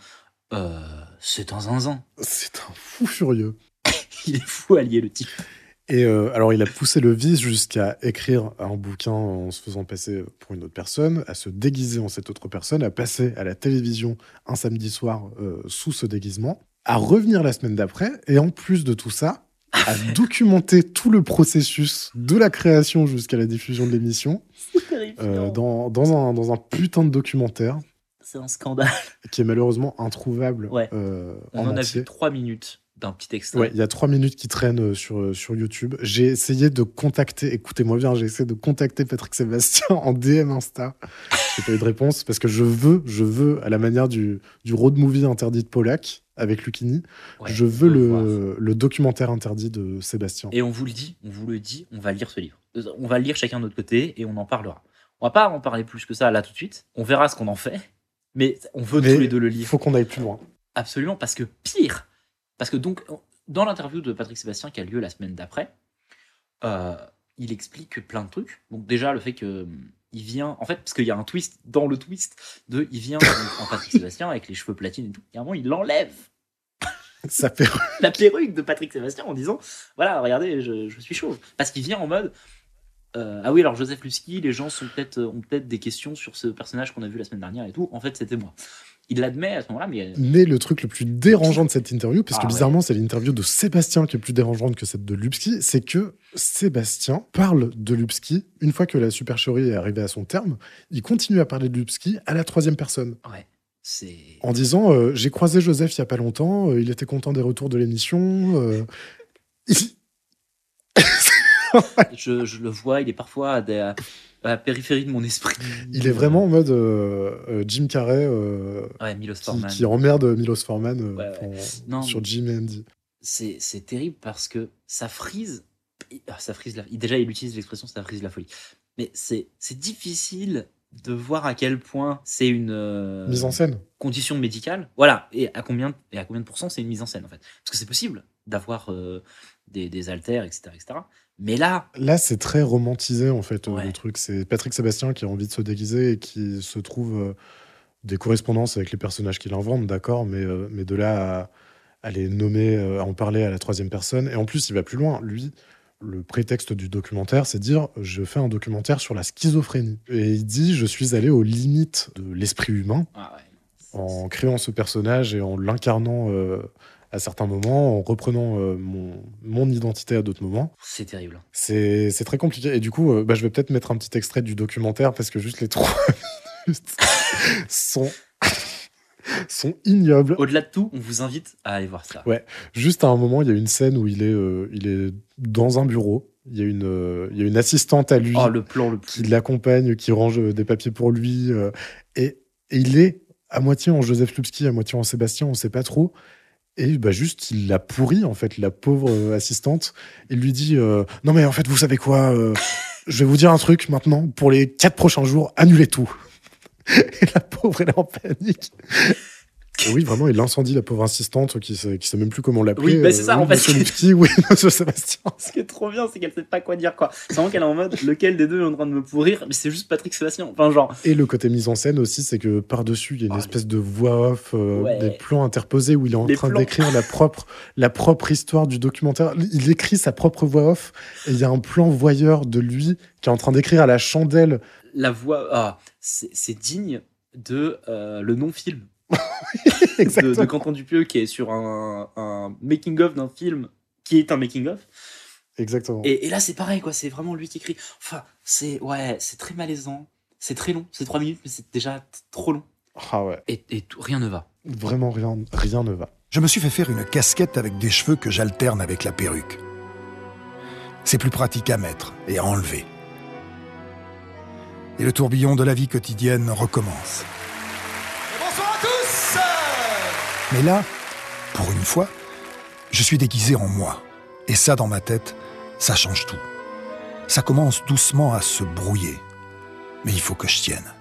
euh, c'est un zinzin. C'est un fou furieux. *laughs* Il est fou allié le type. Et euh, alors, il a poussé le vice jusqu'à écrire un bouquin en se faisant passer pour une autre personne, à se déguiser en cette autre personne, à passer à la télévision un samedi soir euh, sous ce déguisement, à revenir la semaine d'après, et en plus de tout ça, à documenter tout le processus de la création jusqu'à la diffusion de l'émission *laughs* euh, dans, dans, un, dans un putain de documentaire C'est un scandale. qui est malheureusement introuvable Ouais. euh, On en en a vu trois minutes d'un petit extrait. Ouais, il y a trois minutes qui traînent euh, sur, euh, sur YouTube. J'ai essayé de contacter, écoutez-moi bien, j'ai essayé de contacter Patrick Sébastien *laughs* en DM Insta. J'ai pas eu de réponse parce que je veux, je veux, à la manière du, du road movie interdit de Polak avec Ouais, je veux le, le documentaire interdit de Sébastien. Et on vous le dit, on vous le dit, on va lire ce livre. On va lire chacun de notre côté et on en parlera. On va pas en parler plus que ça là tout de suite. On verra ce qu'on en fait. Mais on veut Mais tous les deux le Il lire. faut qu'on aille plus loin. Absolument, parce que pire, parce que donc, dans l'interview de Patrick Sébastien qui a lieu la semaine d'après, euh, il explique plein de trucs. Donc déjà, le fait que hum, il vient, en fait, parce qu'il y a un twist dans le twist de, il vient en Patrick Sébastien avec les cheveux platines et tout. Et à un moment, il enlève Ça fait *laughs* la perruque de Patrick Sébastien en disant, voilà, regardez, je, je suis chauve. Parce qu'il vient en mode, euh, ah oui, alors Joseph Lusky, les gens sont peut-être ont peut-être des questions sur ce personnage qu'on a vu la semaine dernière et tout. En fait, c'était moi. Il l'admet à ce moment-là, mais Mais le truc le plus dérangeant de cette interview, parce que Ah ouais. bizarrement, c'est l'interview de Sébastien qui est plus dérangeante que celle de Lupski, c'est que Sébastien parle de Lupski une fois que la supercherie est arrivée à son terme. Il continue à parler de Lupski à la troisième personne ouais, en disant euh, J'ai croisé Joseph il y a pas longtemps, euh, il était content des retours de l'émission. euh, je le vois, il est parfois à, des- à la périphérie de mon esprit. il est vraiment en mode euh, euh, Jim Carrey euh, Ouais, Milos qui, Forman. qui emmerde Milos Forman Ouais, ouais. en- Non, sur Jim et Andy. c'est terrible parce que ça frise. ah, Ça frise la, déjà, il utilise l'expression ça frise la folie. Mais c'est c'est difficile de voir à quel point c'est une euh, Mise en scène. condition médicale. Voilà. Et à combien, et à combien de pourcents c'est une mise en scène en fait? Parce que c'est possible d'avoir euh, des, des haltères, etc., etc. Mais là, Là, c'est très romantisé en fait euh, Ouais. le truc. C'est Patrick Sébastien qui a envie de se déguiser et qui se trouve euh, des correspondances avec les personnages qu'il invente, d'accord, mais, euh, mais de là à, à les nommer, à en parler à la troisième personne. Et en plus, il va plus loin. Lui, le prétexte du documentaire, c'est dire je fais un documentaire sur la schizophrénie. Et il dit je suis allé aux limites de l'esprit humain ah ouais, en créant ce personnage et en l'incarnant euh, à certains moments, en reprenant euh, mon, mon identité à d'autres moments. c'est terrible. C'est très compliqué. Et du coup, euh, bah, je vais peut-être mettre un petit extrait du documentaire parce que juste les trois *laughs* minutes sont, sont ignobles. Au-delà de tout, on vous invite à aller voir ça. Ouais. Juste à un moment, il y a une scène où il est, euh, il est dans un bureau. Il y, a une, euh, il y a une assistante à lui Oh, le plan le qui l'accompagne, qui range des papiers pour lui. euh, et, et il est à moitié en Joseph Lupski, à moitié en Sébastien, on sait pas trop. Et bah juste, il l'a pourri, en fait, la pauvre euh, assistante. Il lui dit euh, Non, mais en fait, vous savez quoi euh, Je vais vous dire un truc maintenant. Pour les quatre prochains jours, annulez tout. *laughs* Et la pauvre, elle est en panique. Et oui, vraiment, il incendie la pauvre assistante qui sait, qui sait même plus comment l'appeler. Oui, bah, c'est ça, en fait. Monsieur Lipski, *laughs* oui, Monsieur Sébastien. *laughs* Ce qui est trop bien, c'est qu'elle sait pas quoi dire, quoi. C'est vraiment qu'elle est en mode, lequel des deux est en train de me pourrir, mais c'est juste Patrick Sébastien. Enfin, genre, Et le côté mise en scène aussi, c'est que par-dessus, il y a une Ah, espèce de voix off, euh, Ouais. des plans interposés où il est en Les train d'écrire la propre, la propre histoire du documentaire. Il écrit sa propre voix off et il y a un plan voyeur de lui qui est en train d'écrire à la chandelle. la voix, ah, c'est c'est digne de euh, le non-film *laughs* de, de Quentin Dupieux qui est sur un, un making-of d'un film qui est un making-of. Exactement. Et, et là, c'est pareil, quoi. C'est vraiment lui qui écrit. Enfin, c'est ouais, c'est très malaisant. C'est très long. C'est trois minutes, mais c'est déjà trop long. Ah ouais, Et, et tout- rien ne va. vraiment rien, rien ne va. Je me suis fait faire une casquette avec des cheveux que j'alterne avec la perruque. C'est plus pratique à mettre et à enlever. Et le tourbillon de la vie quotidienne recommence. Mais là, pour une fois, je suis déguisé en moi. Et ça, dans ma tête, ça change tout. Ça commence doucement à se brouiller. Mais il faut que je tienne.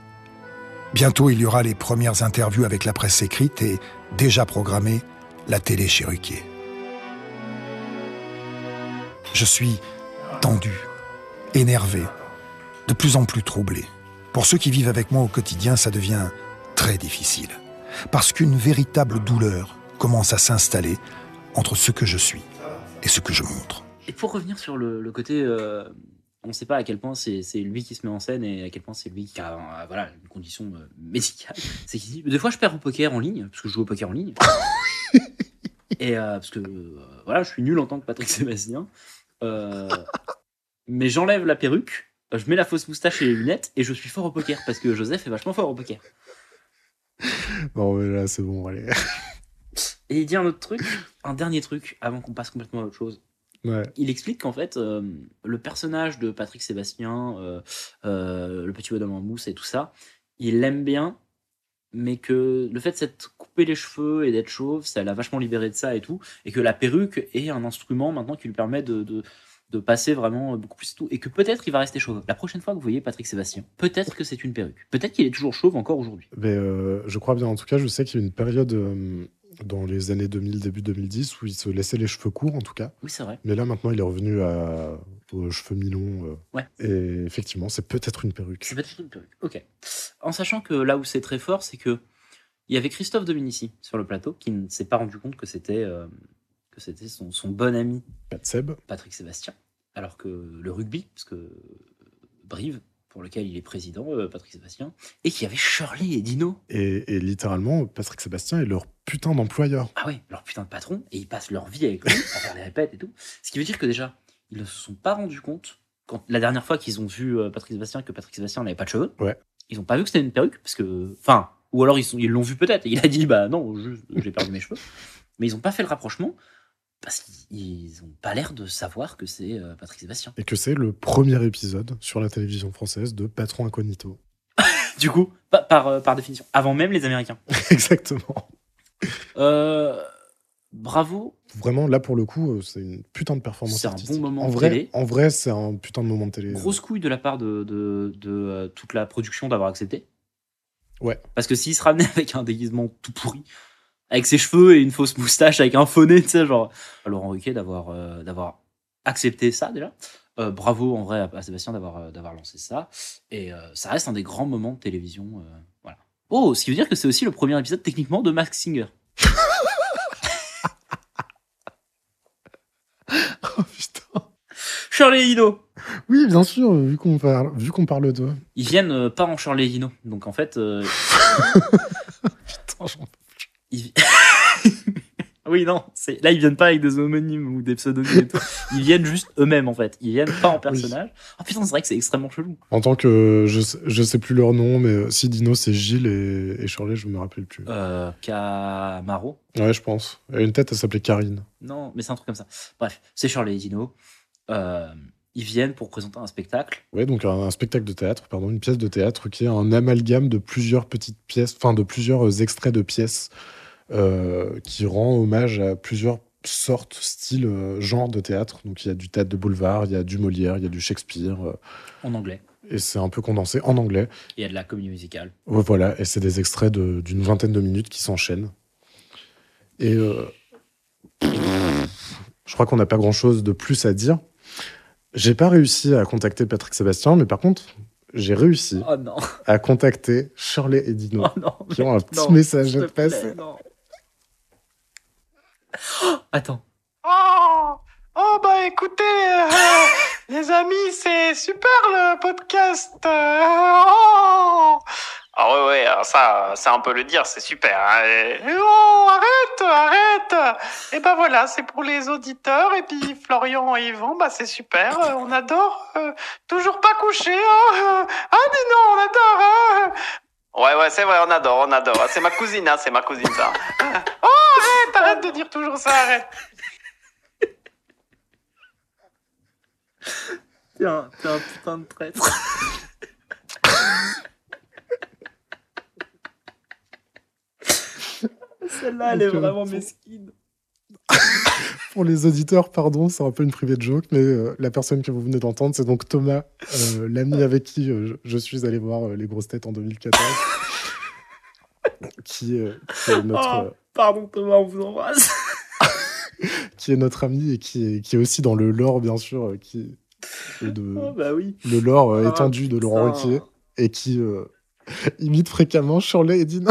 Bientôt, il y aura les premières interviews avec la presse écrite et, déjà programmée, la télé chez. Je suis tendu, énervé, de plus en plus troublé. Pour ceux qui vivent avec moi au quotidien, ça devient très difficile. Parce qu'une véritable douleur commence à s'installer entre ce que je suis et ce que je montre. Et pour revenir sur le, le côté, euh, on ne sait pas à quel point c'est lui qui se met en scène et à quel point c'est lui qui a euh, voilà, une condition euh, médicale. *laughs* C'est qu'il dit, des fois je perds au poker en ligne, parce que je joue au poker en ligne. *laughs* et euh, parce que voilà, je suis nul en tant que Patrick Sébastien. Mais j'enlève la perruque, je mets la fausse moustache et les lunettes et je suis fort au poker parce que Joseph est vachement fort au poker. *laughs* Non, mais là, c'est bon, allez. Et il dit un autre truc, un dernier truc avant qu'on passe complètement à autre chose. Ouais. il explique qu'en fait, euh, le personnage de Patrick Sébastien, euh, euh, le petit bonhomme en mousse et tout ça, il l'aime bien, mais que le fait de s'être coupé les cheveux et d'être chauve, ça l'a vachement libéré de ça et tout, et que la perruque est un instrument maintenant qui lui permet de, de, de passer vraiment beaucoup plus tout, et que peut-être il va rester chauve. La prochaine fois que vous voyez Patrick Sébastien, peut-être que c'est une perruque. Peut-être qu'il est toujours chauve encore aujourd'hui. Mais euh, je crois bien, en tout cas, je sais qu'il y a eu une période euh, dans les années 2000, début 2010, où il se laissait les cheveux courts, en tout cas. Oui, c'est vrai. Mais là, maintenant, il est revenu à, aux cheveux mi-longs. euh. Ouais. Et effectivement, c'est peut-être une perruque. C'est peut-être une perruque. Ok. En sachant que là où c'est très fort, c'est que il y avait Christophe Dominici sur le plateau qui ne s'est pas rendu compte que c'était que c'était son, son bon ami de Seb. Patrick Sébastien, alors que le rugby, parce que Brive, pour lequel il est président, euh, Patrick Sébastien, et qu'il y avait Shirley et Dino. Et, et littéralement, Patrick Sébastien est leur putain d'employeur. Ah ouais, leur putain de patron, et ils passent leur vie avec lui à faire les répètes et tout. Ce qui veut dire que déjà, ils ne se sont pas rendus compte, quand, la dernière fois qu'ils ont vu euh, Patrick Sébastien, que Patrick Sébastien n'avait pas de cheveux. Ouais. Ils n'ont pas vu que c'était une perruque, parce que. Enfin, ou alors ils l'ont vu peut-être, et il a dit, bah non, j'ai perdu mes cheveux. Mais ils n'ont pas fait le rapprochement, parce qu'ils n'ont pas l'air de savoir que c'est euh, Patrick Sébastien. Et que c'est le premier épisode sur la télévision française de Patron Incognito. *laughs* Du coup, pa- par, euh, par définition, avant même les Américains. *laughs* Exactement. Euh, bravo, Vraiment, là, pour le coup, c'est une putain de performance C'est un bon moment en de vrai, télé. En vrai, c'est un putain de moment de télé. grosse couille de la part de, de, de, euh, toute la production d'avoir accepté. Ouais. Parce que s'il se ramenait avec un déguisement tout pourri, avec ses cheveux et une fausse moustache, avec un faux nez, tu sais, genre, à Laurent Ruquier d'avoir euh, d'avoir accepté ça déjà. Euh, bravo en vrai à, Sébastien d'avoir euh, d'avoir lancé ça. Et euh, ça reste un des grands moments de télévision. voilà. Oh, ce qui veut dire que c'est aussi le premier épisode techniquement de Mask Singer. *laughs* Oh, putain. Shirley et Dino Oui, bien sûr, vu qu'on parle, vu qu'on parle d'eux. Ils viennent pas en Shirley et Dino. Donc en fait, *laughs* Putain, j'en- Ils- *laughs* oui, non, c'est là ils viennent pas avec des homonymes ou des pseudonymes et tout. Ils viennent juste eux-mêmes en fait. Ils viennent pas en personnage. Oh putain, c'est vrai que c'est extrêmement chelou. En tant que. Je, sais- je sais plus leur nom, mais euh, si Dino, c'est Gilles et, et Shirley, je me rappelle plus. Euh, Camaro Ouais, je pense. Elle a une tête, elle s'appelait Karine. Non, mais c'est un truc comme ça. Bref, c'est Shirley et Dino. Euh, ils viennent pour présenter un spectacle. Ouais, donc un, un spectacle de théâtre, pardon, une pièce de théâtre qui est un amalgame de plusieurs petites pièces, enfin de plusieurs extraits de pièces euh, qui rend hommage à plusieurs sortes, styles, euh, genres de théâtre. Donc il y a du théâtre de boulevard, il y a du Molière, il y a du Shakespeare, euh, En anglais. et c'est un peu condensé en anglais. Il y a de la comédie musicale. Ouais, voilà, et c'est des extraits de- d'une vingtaine de minutes qui s'enchaînent. Et euh, je crois qu'on n'a pas grand-chose de plus à dire. J'ai pas réussi à contacter Patrick Sébastien, mais par contre, j'ai réussi Oh à contacter Shirley et Dino, oh non. qui ont un petit non, message à te plaît. Oh, *gasps* Attends. Oh, oh bah écoutez, euh, les amis, c'est super le podcast. euh, oh. Ah ouais, ouais, alors ça, ça on peut le dire, c'est super. hein, oh, arrête, arrête. Et ben voilà, c'est pour les auditeurs. Et puis Florian et Yvan, bah c'est super, euh, on adore. euh, toujours pas couché. Euh, ah mais non, on adore. hein. Ouais, ouais, c'est vrai, on adore, on adore. C'est ma cousine, hein, c'est ma cousine ça. *laughs* oh, arrête, arrête de dire toujours ça, arrête. T'es un, t'es un putain de traître. *laughs* Celle-là, elle est vraiment mesquine. *laughs* Pour les auditeurs, pardon, c'est un peu une private joke, mais euh, la personne que vous venez d'entendre, c'est donc Thomas, euh, l'ami avec qui euh, je, je suis allé voir les grosses têtes en 2014, *laughs* qui, qui est notre, Oh. Pardon Thomas, on vous embrasse. *laughs* qui est notre ami et qui est, qui est aussi dans le lore, bien sûr, qui est de, Oh bah oui. le lore Ah, étendu de Laurent. Ruquier et qui euh, imite fréquemment Shirley et Dino.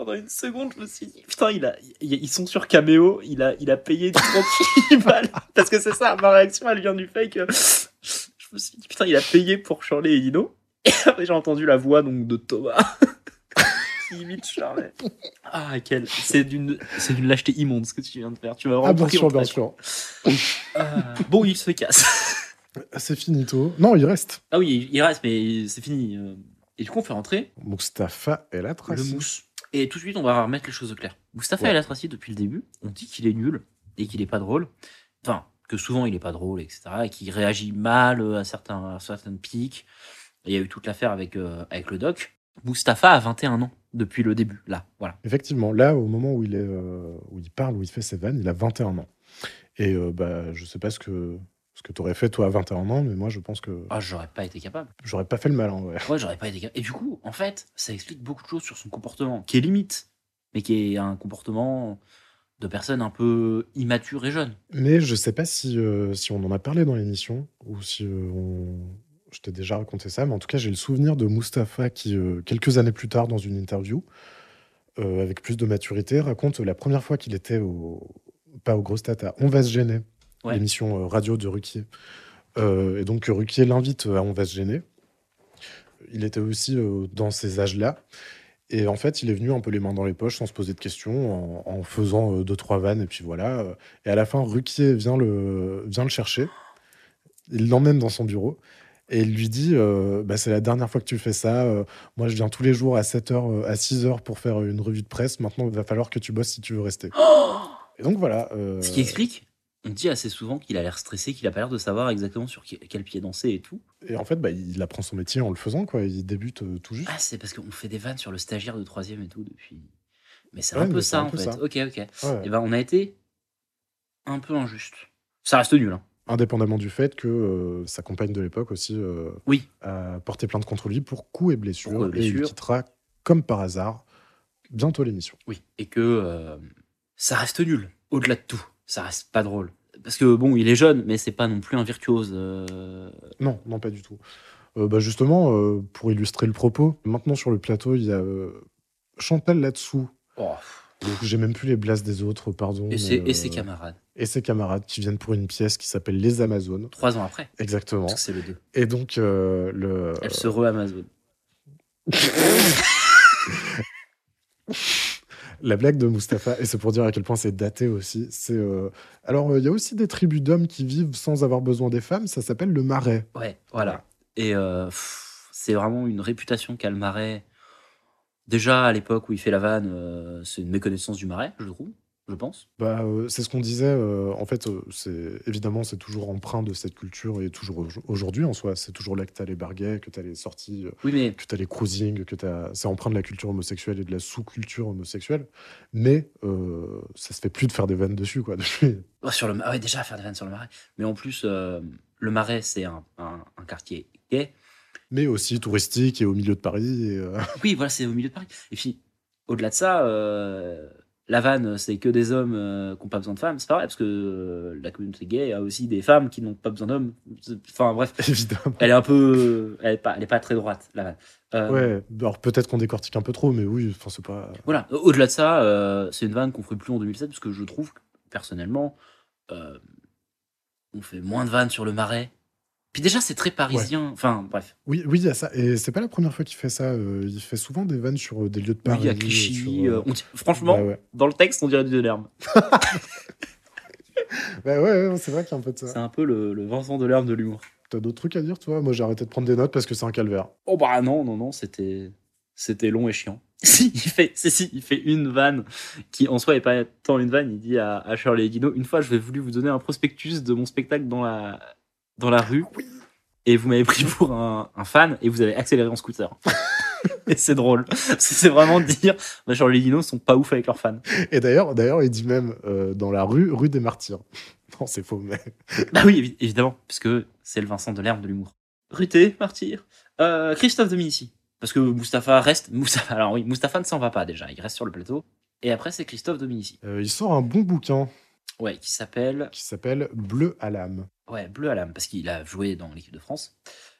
Pendant une seconde, je me suis dit, putain, il a, il- ils sont sur Cameo, il a, il a payé 38 *laughs* balles. Parce que c'est ça, ma réaction, elle vient du fait que je me suis dit, putain, il a payé pour Shirley et Dino. Et après, j'ai entendu la voix donc de Thomas *laughs* qui imite Shirley. Ah, quel. C'est d'une, c'est d'une lâcheté immonde ce que tu viens de faire. Tu m'as vraiment Ah, bien sûr, en bien sûr. Ah, bon, il se casse. *laughs* C'est finito. Non, il reste. Ah oui, il reste, mais c'est fini. euh. Et du coup, on fait rentrer Mustapha et la trace. le mousse. Et tout de suite, on va remettre les choses au clair. Mustafa Ouais. El Atrassi, depuis le début, on dit qu'il est nul et qu'il est pas drôle. Enfin, que souvent il est pas drôle, etc. Et qu'il réagit mal euh, à, certains, à certaines piques. Il y a eu toute l'affaire avec, euh, avec le doc. Mustapha a 21 ans depuis le début, là. Voilà. Effectivement, là, au moment où il, est, euh, où il parle, où il fait ses vannes, il a 21 ans. Et euh, bah, je sais pas ce que, ce que tu aurais fait, toi, à 21 ans, mais moi, je pense que Ah, j'aurais pas été capable. j'aurais pas fait le malin. Ouais. Ouais, j'aurais pas été capable. Et du coup, en fait, ça explique beaucoup de choses sur son comportement, qui est limite, mais qui est un comportement de personne un peu immature et jeune. Mais je sais pas si, euh, si on en a parlé dans l'émission ou si euh, on... je t'ai déjà raconté ça, mais en tout cas, j'ai le souvenir de Mustapha qui, euh, quelques années plus tard, dans une interview, avec plus de maturité, raconte la première fois qu'il était au. pas au Gros Stat, à On va se gêner, Ouais. l'émission euh, radio de Ruquier. Euh, et donc, Ruquier l'invite à On va se gêner. Il était aussi euh, dans ces âges-là. Et en fait, il est venu un peu les mains dans les poches, sans se poser de questions, en, en faisant euh, deux, trois vannes, et puis voilà. euh, et à la fin, Ruquier vient le, vient le chercher. Il l'emmène dans son bureau. Et il lui dit euh, bah, C'est la dernière fois que tu fais ça. euh, moi, je viens tous les jours à 7h, à 6h pour faire une revue de presse. Maintenant, il va falloir que tu bosses si tu veux rester. Et donc voilà. euh, Ce qui explique, on dit assez souvent qu'il a l'air stressé, qu'il a pas l'air de savoir exactement sur quel pied danser et tout. Et en fait, bah, il apprend son métier en le faisant. quoi. Il débute euh, tout juste. Ah, c'est parce qu'on fait des vannes sur le stagiaire de troisième et tout depuis. Mais c'est Ouais, un peu ça un en peu fait. ça. Ok, ok. Ouais. Et ben on a été un peu injuste. Ça reste nul. Hein. Indépendamment du fait que euh, sa compagne de l'époque aussi euh, Oui. a porté plainte contre lui pour coups et blessures. Et Et il quittera, comme par hasard, bientôt l'émission. Oui. Et que ça reste nul. Au-delà de tout, ça reste pas drôle. Parce que bon, il est jeune, mais c'est pas non plus un virtuose. euh, Non, non, pas du tout. Euh, bah justement, euh, pour illustrer le propos, maintenant sur le plateau, il y a Chantal là-dessous. oh. J'ai même plus les blases des autres, pardon. Et, ses, et ses camarades. Et ses camarades qui viennent pour une pièce qui s'appelle Les Amazones. Trois ans après. Exactement. C'est le 2. Et donc, le. Elle se re-Amazon. *laughs* La blague de Mustapha, et c'est pour dire à quel point c'est daté aussi, c'est. euh, Alors, euh, il y a aussi des tribus d'hommes qui vivent sans avoir besoin des femmes, ça s'appelle le marais. Ouais, voilà. Et euh, c'est vraiment une réputation qu'a le marais. Déjà, à l'époque où il fait la vanne, c'est une méconnaissance du marais, je trouve, je pense. Bah, euh, c'est ce qu'on disait. euh, en fait, euh, c'est évidemment, c'est toujours empreint de cette culture et toujours au- aujourd'hui en soi. C'est toujours là que tu as les barguets, que tu as les sorties, euh, Oui, mais que tu as les cruising, que t'as- c'est empreint de la culture homosexuelle et de la sous-culture homosexuelle. Mais euh, ça se fait plus de faire des vannes dessus, quoi. *laughs* Depuis. oh, sur le ma- ouais, déjà faire des vannes sur le marais. Mais en plus, euh, le marais, c'est un, un- un quartier gay. Mais aussi touristique et au milieu de Paris. et, euh, *laughs* Oui, voilà, c'est au milieu de Paris. Et puis, au-delà de ça, euh, la vanne, c'est que des hommes euh, qui n'ont pas besoin de femmes, c'est pas vrai, parce que euh, la communauté gay a aussi des femmes qui n'ont pas besoin d'hommes. Enfin bref, *laughs* Évidemment. elle est un peu, elle est pas, elle est pas très droite la vanne. Euh, Ouais, alors peut-être qu'on décortique un peu trop, mais oui, enfin, c'est pas. Voilà. Au-delà de ça, euh, c'est une vanne qu'on ferait plus en 2007 parce que je trouve personnellement, euh, on fait moins de vannes sur le marais. Puis déjà, c'est très parisien. Enfin, bref. Oui, oui, il y a ça. Et c'est pas la première fois qu'il fait ça. euh, il fait souvent des vannes sur euh, des lieux de Paris. Oui, à Clichy. sur, euh, euh, on dit- franchement, ouais. dans le texte, on dirait du Delerme. *laughs* Bah ouais, ouais, c'est vrai qu'il y a un peu de C'est ça. un peu le, le Vincent Delerme de l'humour. T'as d'autres trucs à dire, toi? Moi, j'ai arrêté de prendre des notes parce que c'est un calvaire. Oh bah non, non, non, c'était c'était long et chiant. *laughs* Si, il fait, si, si, il fait une vanne qui en soi est pas tant une vanne. Il dit à, à Shirley Guino une fois, je vais voulu vous donner un prospectus de mon spectacle dans la dans la rue, et vous m'avez pris pour un, un fan et vous avez accéléré en scooter. *laughs* et c'est drôle. C'est vraiment de dire, bah, Shirley Guino sont pas ouf avec leurs fans. Et d'ailleurs, d'ailleurs, il dit même euh, dans la rue, rue des Martyrs. *laughs* Non, c'est faux, mais. *laughs* Bah oui, évi- évidemment, puisque c'est le Vincent Delerme de l'humour. Ruté, martyr. Euh, Christophe Dominici. Parce que Mustapha reste. Mustapha, alors oui, Mustapha ne s'en va pas déjà, il reste sur le plateau. Et après, c'est Christophe Dominici. Euh, il sort un bon bouquin Ouais, qui s'appelle. qui s'appelle Bleu à l'âme. Ouais, Bleu à l'âme, parce qu'il a joué dans l'équipe de France.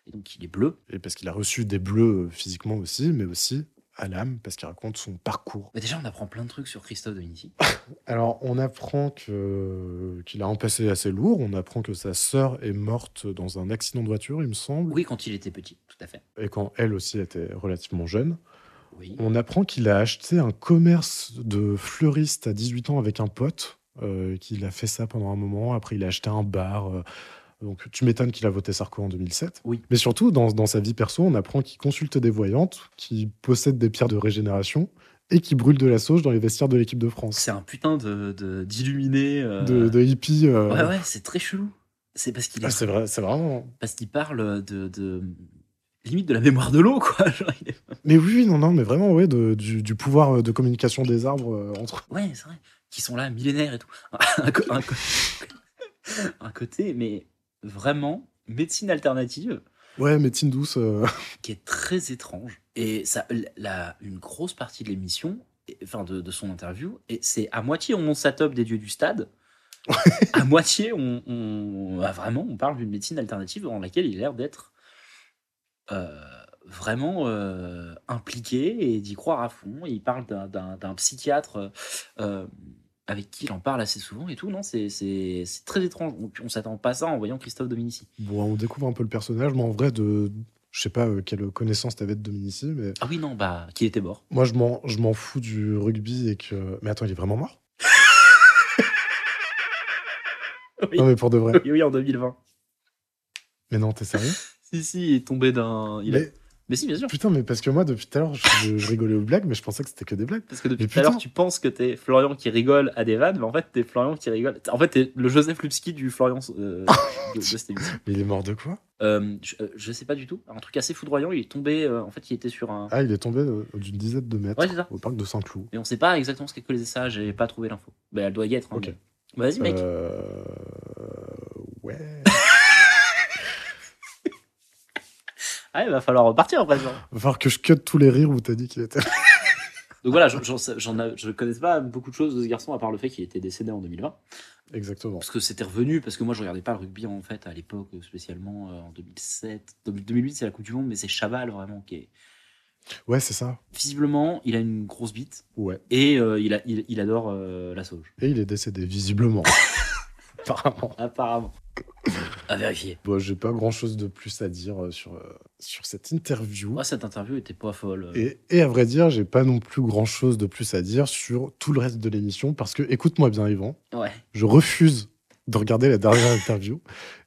Et donc, il est bleu. Et parce qu'il a reçu des bleus euh, physiquement aussi, mais aussi à l'âme, parce qu'il raconte son parcours. Mais déjà, on apprend plein de trucs sur Christophe Dominici. *laughs* Alors, on apprend que qu'il a un passé assez lourd. On apprend que sa sœur est morte dans un accident de voiture, il me semble. Oui, quand il était petit, tout à fait. Et quand elle aussi était relativement jeune. Oui. On apprend qu'il a acheté un commerce de fleuriste à 18 ans avec un pote, euh, qu'il a fait ça pendant un moment. Après, il a acheté un bar. euh, donc, tu m'étonnes qu'il a voté Sarko en 2007. Oui. Mais surtout, dans, dans sa vie perso, on apprend qu'il consulte des voyantes, qu'il possède des pierres de régénération et qu'il brûle de la sauge dans les vestiaires de l'équipe de France. C'est un putain de de- d'illuminé. euh, De, de hippie. euh, Ouais, ouais, c'est très chelou. C'est parce qu'il ah, c'est vrai, c'est vraiment. *laughs* parce qu'il parle de, de limite de la mémoire de l'eau quoi *laughs* Mais oui, oui, non, non, mais vraiment, ouais, de- du, du pouvoir de communication des arbres euh, entre. ouais c'est vrai qui sont là millénaires et tout. *laughs* *laughs* Un, côté mais vraiment médecine alternative. Ouais, médecine douce. euh, *laughs* qui est très étrange. Et ça la, une grosse partie de l'émission enfin de, de son interview et c'est à moitié on monte sa top des dieux du stade. À moitié on, on- ah, vraiment on parle d'une médecine alternative dans laquelle il a l'air d'être euh, vraiment euh, impliqué et d'y croire à fond. Il parle d'un- psychiatre euh, avec qui il en parle assez souvent et tout. Non, c'est très étrange. On, on s'attend pas à ça en voyant Christophe Dominici. Bon, on découvre un peu le personnage, mais en vrai, de, je sais pas euh, quelle connaissance t'avais de Dominici, mais Ah oui, non, bah, qu'il était mort. moi, je m'en, je m'en fous du rugby et que. Mais attends, il est vraiment mort? *laughs* Oui. Non, mais pour de vrai. Oui, oui, en 2020. Mais non, t'es sérieux? *laughs* Si, si, il est tombé d'un. il a- mais, si, bien sûr. Putain, mais parce que moi, depuis tout à l'heure, je, je rigolais aux blagues, mais je pensais que c'était que des blagues. Parce que depuis tout à l'heure, tu penses que t'es Florian qui rigole à des vannes, mais en fait, t'es Florian qui rigole. En fait, t'es le Joseph Lupski du Florian euh, *laughs* de, de cette émission. Mais il est mort de quoi? Euh, je, euh, je sais pas du tout. Un truc assez foudroyant. Il est tombé. euh, en fait, il était sur un. Ah, il est tombé d'une dizaine de mètres Ouais, ça. au parc de Saint-Cloud. Mais on sait pas exactement ce qu'est que les ça. J'ai pas trouvé l'info. Bah, elle doit y être. hein, Ok. mais- Vas-y, mec. Euh... Ouais. *laughs* Ah, il va falloir repartir après ça. Va falloir que je cut tous les rires où t'as dit qu'il était. *laughs* Donc voilà, j'en, j'en, j'en a- je connaissais pas beaucoup de choses de ce garçon à part le fait qu'il était décédé en 2020. Exactement. Parce que c'était revenu, parce que moi je regardais pas le rugby en fait à l'époque, spécialement euh, en 2007. 2008 c'est la Coupe du Monde, mais c'est Chabal vraiment qui est. Ouais, c'est ça. Visiblement, il a une grosse bite Ouais. et euh, il, a, il, il adore euh, la sauge. Et il est décédé, visiblement. *laughs* Apparemment. Apparemment. À vérifier. Bon, j'ai pas grand chose de plus à dire euh, sur, euh, sur cette interview. Moi, cette interview était pas folle. euh. Et, et à vrai dire, j'ai pas non plus grand chose de plus à dire sur tout le reste de l'émission parce que, écoute-moi bien, Yvan, Ouais. je refuse de regarder la dernière interview.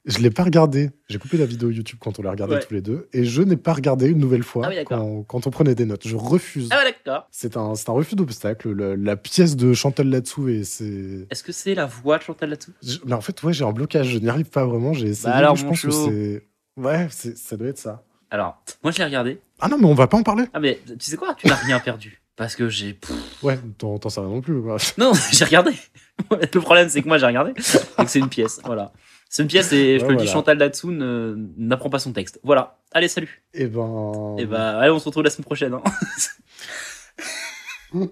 Je l'ai pas regardée. J'ai coupé la vidéo YouTube quand on l'a regardée Ouais. tous les deux et je n'ai pas regardé une nouvelle fois Ah oui, quand, quand on prenait des notes. Je refuse. Ah ouais, d'accord. C'est un, un refus d'obstacle. Le- La pièce de Chantal là-dessous et c'est. Est-ce que c'est la voix de Chantal là-dessous Je- Mais en fait, ouais, j'ai un blocage. Je n'y arrive pas vraiment. J'ai essayé. Bah alors, je pense que c'est. Ouais, ça doit être ça. Alors, moi je l'ai regardé. Ah non, mais on va pas en parler. Ah, mais tu sais quoi? Tu n'as rien perdu. Parce que j'ai. Ouais, t'en sais rien non plus. quoi. *laughs* Non, *laughs* j'ai regardé. Le problème, c'est que moi, j'ai regardé que c'est une pièce. Voilà. C'est une pièce et je Ouais, te le dis. Chantal Latsou ne- n'apprend pas son texte. Voilà. Allez, salut. Et ben. Et bah, allez, on se retrouve la semaine prochaine. hein. *laughs*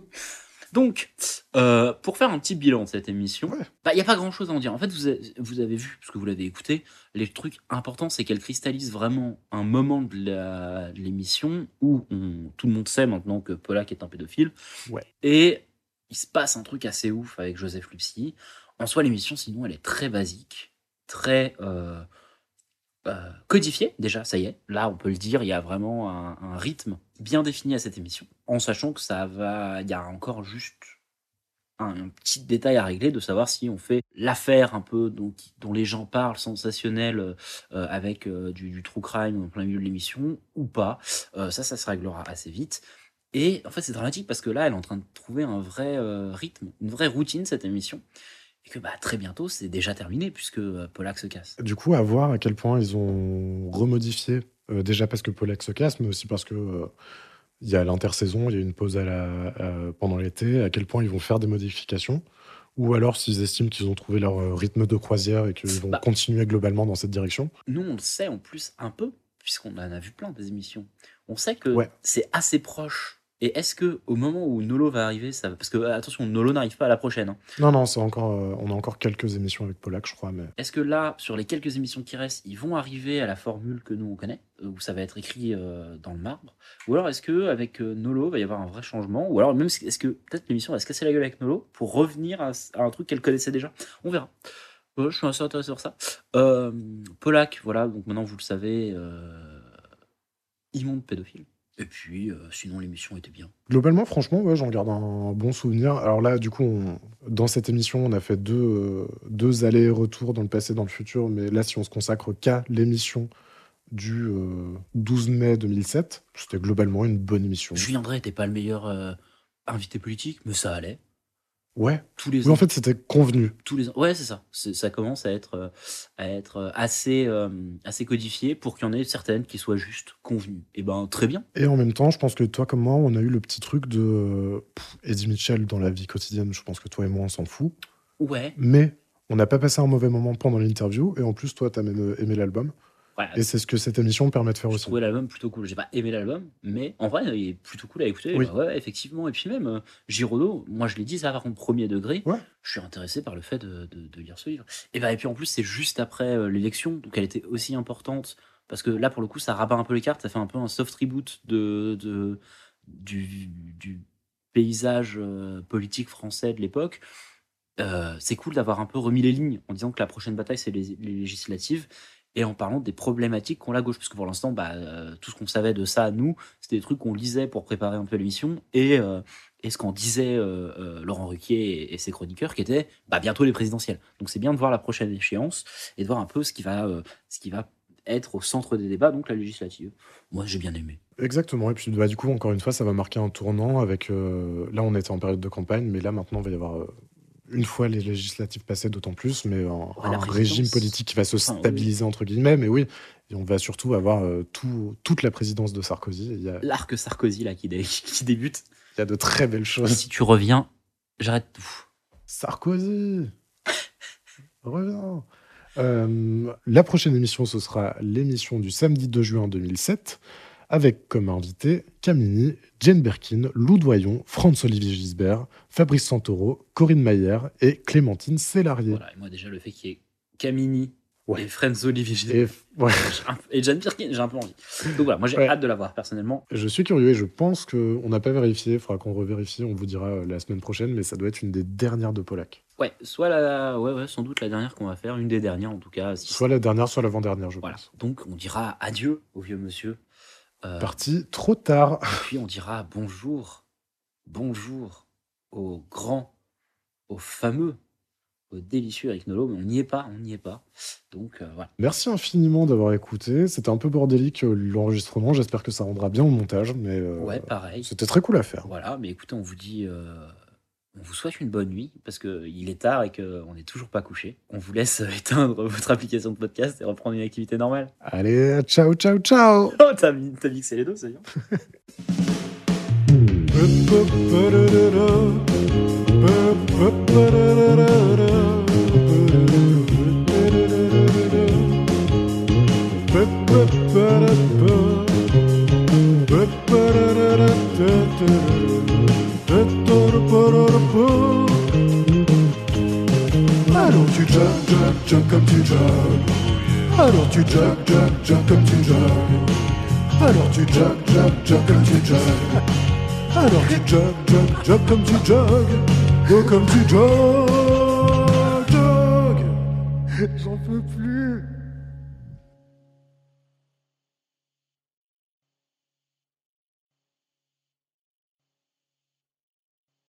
Donc, euh, pour faire un petit bilan de cette émission, Ouais. bah, il n'y a pas grand chose à en dire. En fait, vous avez, vous avez vu, parce que vous l'avez écouté, les trucs importants, c'est qu'elle cristallise vraiment un moment de l'émission où on- tout le monde sait maintenant que Polak est un pédophile. Ouais. Et il se passe un truc assez ouf avec Joseph Lupsi. En soi, l'émission, sinon, elle est très basique, très euh, euh, codifiée, déjà, ça y est. Là, on peut le dire, il y a vraiment un, un rythme bien défini à cette émission, en sachant que ça va, il y a encore juste un, petit détail à régler de savoir si on fait l'affaire un peu dont, dont les gens parlent, sensationnelle, euh, avec euh, du, true crime en plein milieu de l'émission, ou pas. Euh, ça, ça se réglera assez vite. Et en fait, c'est dramatique parce que là, elle est en train de trouver un vrai rythme, une vraie routine, cette émission. Et que bah, très bientôt, c'est déjà terminé puisque Polak se casse. Du coup, à voir à quel point ils ont remodifié, euh, déjà parce que Polak se casse, mais aussi parce que euh, il y a l'intersaison, il y a une pause à la, à- pendant l'été, à quel point ils vont faire des modifications, ou alors s'ils estiment qu'ils ont trouvé leur euh, rythme de croisière et qu'ils vont Bah. continuer globalement dans cette direction. Nous, on le sait en plus un peu, puisqu'on en a vu plein des émissions. On sait que Ouais. c'est assez proche. Et est-ce que au moment où Nolo va arriver, ça va... Parce que euh, attention, Nolo n'arrive pas à la prochaine. hein. Non, non, c'est encore, euh, on a encore quelques émissions avec Polak, je crois, mais Est-ce que là, sur les quelques émissions qui restent, ils vont arriver à la formule que nous on connaît, euh, où ça va être écrit euh, dans le marbre? Ou alors est-ce que avec euh, Nolo, il va y avoir un vrai changement? Ou alors même est-ce que peut-être l'émission va se casser la gueule avec Nolo pour revenir à, à un truc qu'elle connaissait déjà? On verra. Je suis assez intéressé par ça. Polak, voilà, donc maintenant vous le savez, immonde pédophile. Et puis, euh, sinon l'émission était bien. Globalement, franchement, ouais, j'en garde un bon souvenir. Alors là, du coup, on- dans cette émission, on a fait deux, euh, deux allers-retours dans le passé, dans le futur. Mais là, si on se consacre qu'à l'émission du euh, 12 mai 2007, c'était globalement une bonne émission. Julien Drey n'était pas le meilleur euh, invité politique, mais ça allait. Ouais. Tous les Oui, en fait, c'était convenu. tous les ans. Ouais, c'est ça. Ça commence à être, euh, à être euh, assez, euh, assez codifié pour qu'il y en ait certaines qui soient juste convenues. Et ben, très bien. Et en même temps, je pense que toi comme moi, on a eu le petit truc de pff, Eddie Mitchell dans la vie quotidienne. Je pense que toi et moi, on s'en fout. Ouais. Mais on n'a pas passé un mauvais moment pendant l'interview. Et en plus, toi, t'as même aimé l'album. Et c'est ce que cette émission permet de faire J'ai aussi. trouvé l'album plutôt cool. J'ai pas aimé l'album, mais en vrai, il est plutôt cool à écouter. Oui. Bah ouais, effectivement. Et puis même, euh, Giraudot, moi je l'ai dit, ça par contre, premier degré. Ouais. Je suis intéressé par le fait de, de- de lire ce livre. Et, bah, et puis en plus, c'est juste après euh, l'élection, donc elle était aussi importante. Parce que là, pour le coup, ça rabat un peu les cartes. Ça fait un peu un soft reboot de, de, du, du paysage euh, politique français de l'époque. Euh, c'est cool d'avoir un peu remis les lignes en disant que la prochaine bataille, c'est les, les législatives et en parlant des problématiques qu'ont la gauche. Parce que pour l'instant, bah, euh, tout ce qu'on savait de ça, nous, c'était des trucs qu'on lisait pour préparer un peu l'émission et, euh, ce qu'en disait euh, Laurent Ruquier et, ses chroniqueurs, qui étaient bah, bientôt les présidentielles. Donc c'est bien de voir la prochaine échéance et de voir un peu ce qui va, être au centre des débats, donc la législative. Moi, j'ai bien aimé. Exactement. Et puis, bah, du coup, encore une fois, ça va marquer un tournant avec. là, on était en période de campagne, mais là, maintenant, il va y avoir. Une fois les législatives passées, d'autant plus, mais un, régime politique qui va se Enfin, oui. stabiliser, entre guillemets. Mais oui, et on va surtout avoir euh, tout, toute la présidence de Sarkozy. Il y a, il L'arc Sarkozy, là, qui, dé- *laughs* qui débute. y a de très belles choses. Si tu reviens, j'arrête tout. Sarkozy *laughs* Reviens Euh, La prochaine émission, ce sera l'émission du samedi 2 juin 2007, avec comme invité Camini, Jane Birkin, Lou Doyon, Franz-Olivier Gisbert, Fabrice Santoro, Corinne Mayer et Clémentine Célarier. Voilà, et moi déjà le fait qu'il y ait Camini Ouais. et Friends Olivier Giroud Et, ouais, Jane Birkin, j'ai un peu envie. Donc voilà, moi j'ai Ouais. hâte de la voir personnellement. je suis curieux et je pense qu'on n'a pas vérifié, il faudra qu'on revérifie, on vous dira euh, la semaine prochaine, mais ça doit être une des dernières de Polak. Ouais, soit la, ouais, ouais, sans doute la dernière qu'on va faire, une des dernières en tout cas. si- Soit la dernière, soit l'avant-dernière, je Voilà. pense. Donc on dira adieu au vieux monsieur. Euh, Parti trop tard. et puis on dira bonjour, bonjour au grand, au fameux, au délicieux Eric Nolot, mais on n'y est pas, on n'y est pas. Donc euh, voilà. Merci infiniment d'avoir écouté. C'était un peu bordélique euh, l'enregistrement. J'espère que ça rendra bien au montage, mais euh, Ouais, pareil. c'était très cool à faire. Voilà, mais écoutez, on vous dit, on vous souhaite une bonne nuit parce que il est tard et qu'on n'est toujours pas couché. On vous laisse *laughs* éteindre votre application de podcast et reprendre une activité normale. Allez, ciao, ciao, ciao *laughs* Oh, t'as mixé les deux, c'est bien. *laughs* Alors tu jog, jog, jog comme tu jog. Alors tu jog, jog, jog comme tu jog. Alors tu jog, jog, jog comme tu jog. Alors tu jog, jog, jog comme tu jog. Comme tu jog. J'en peux plus.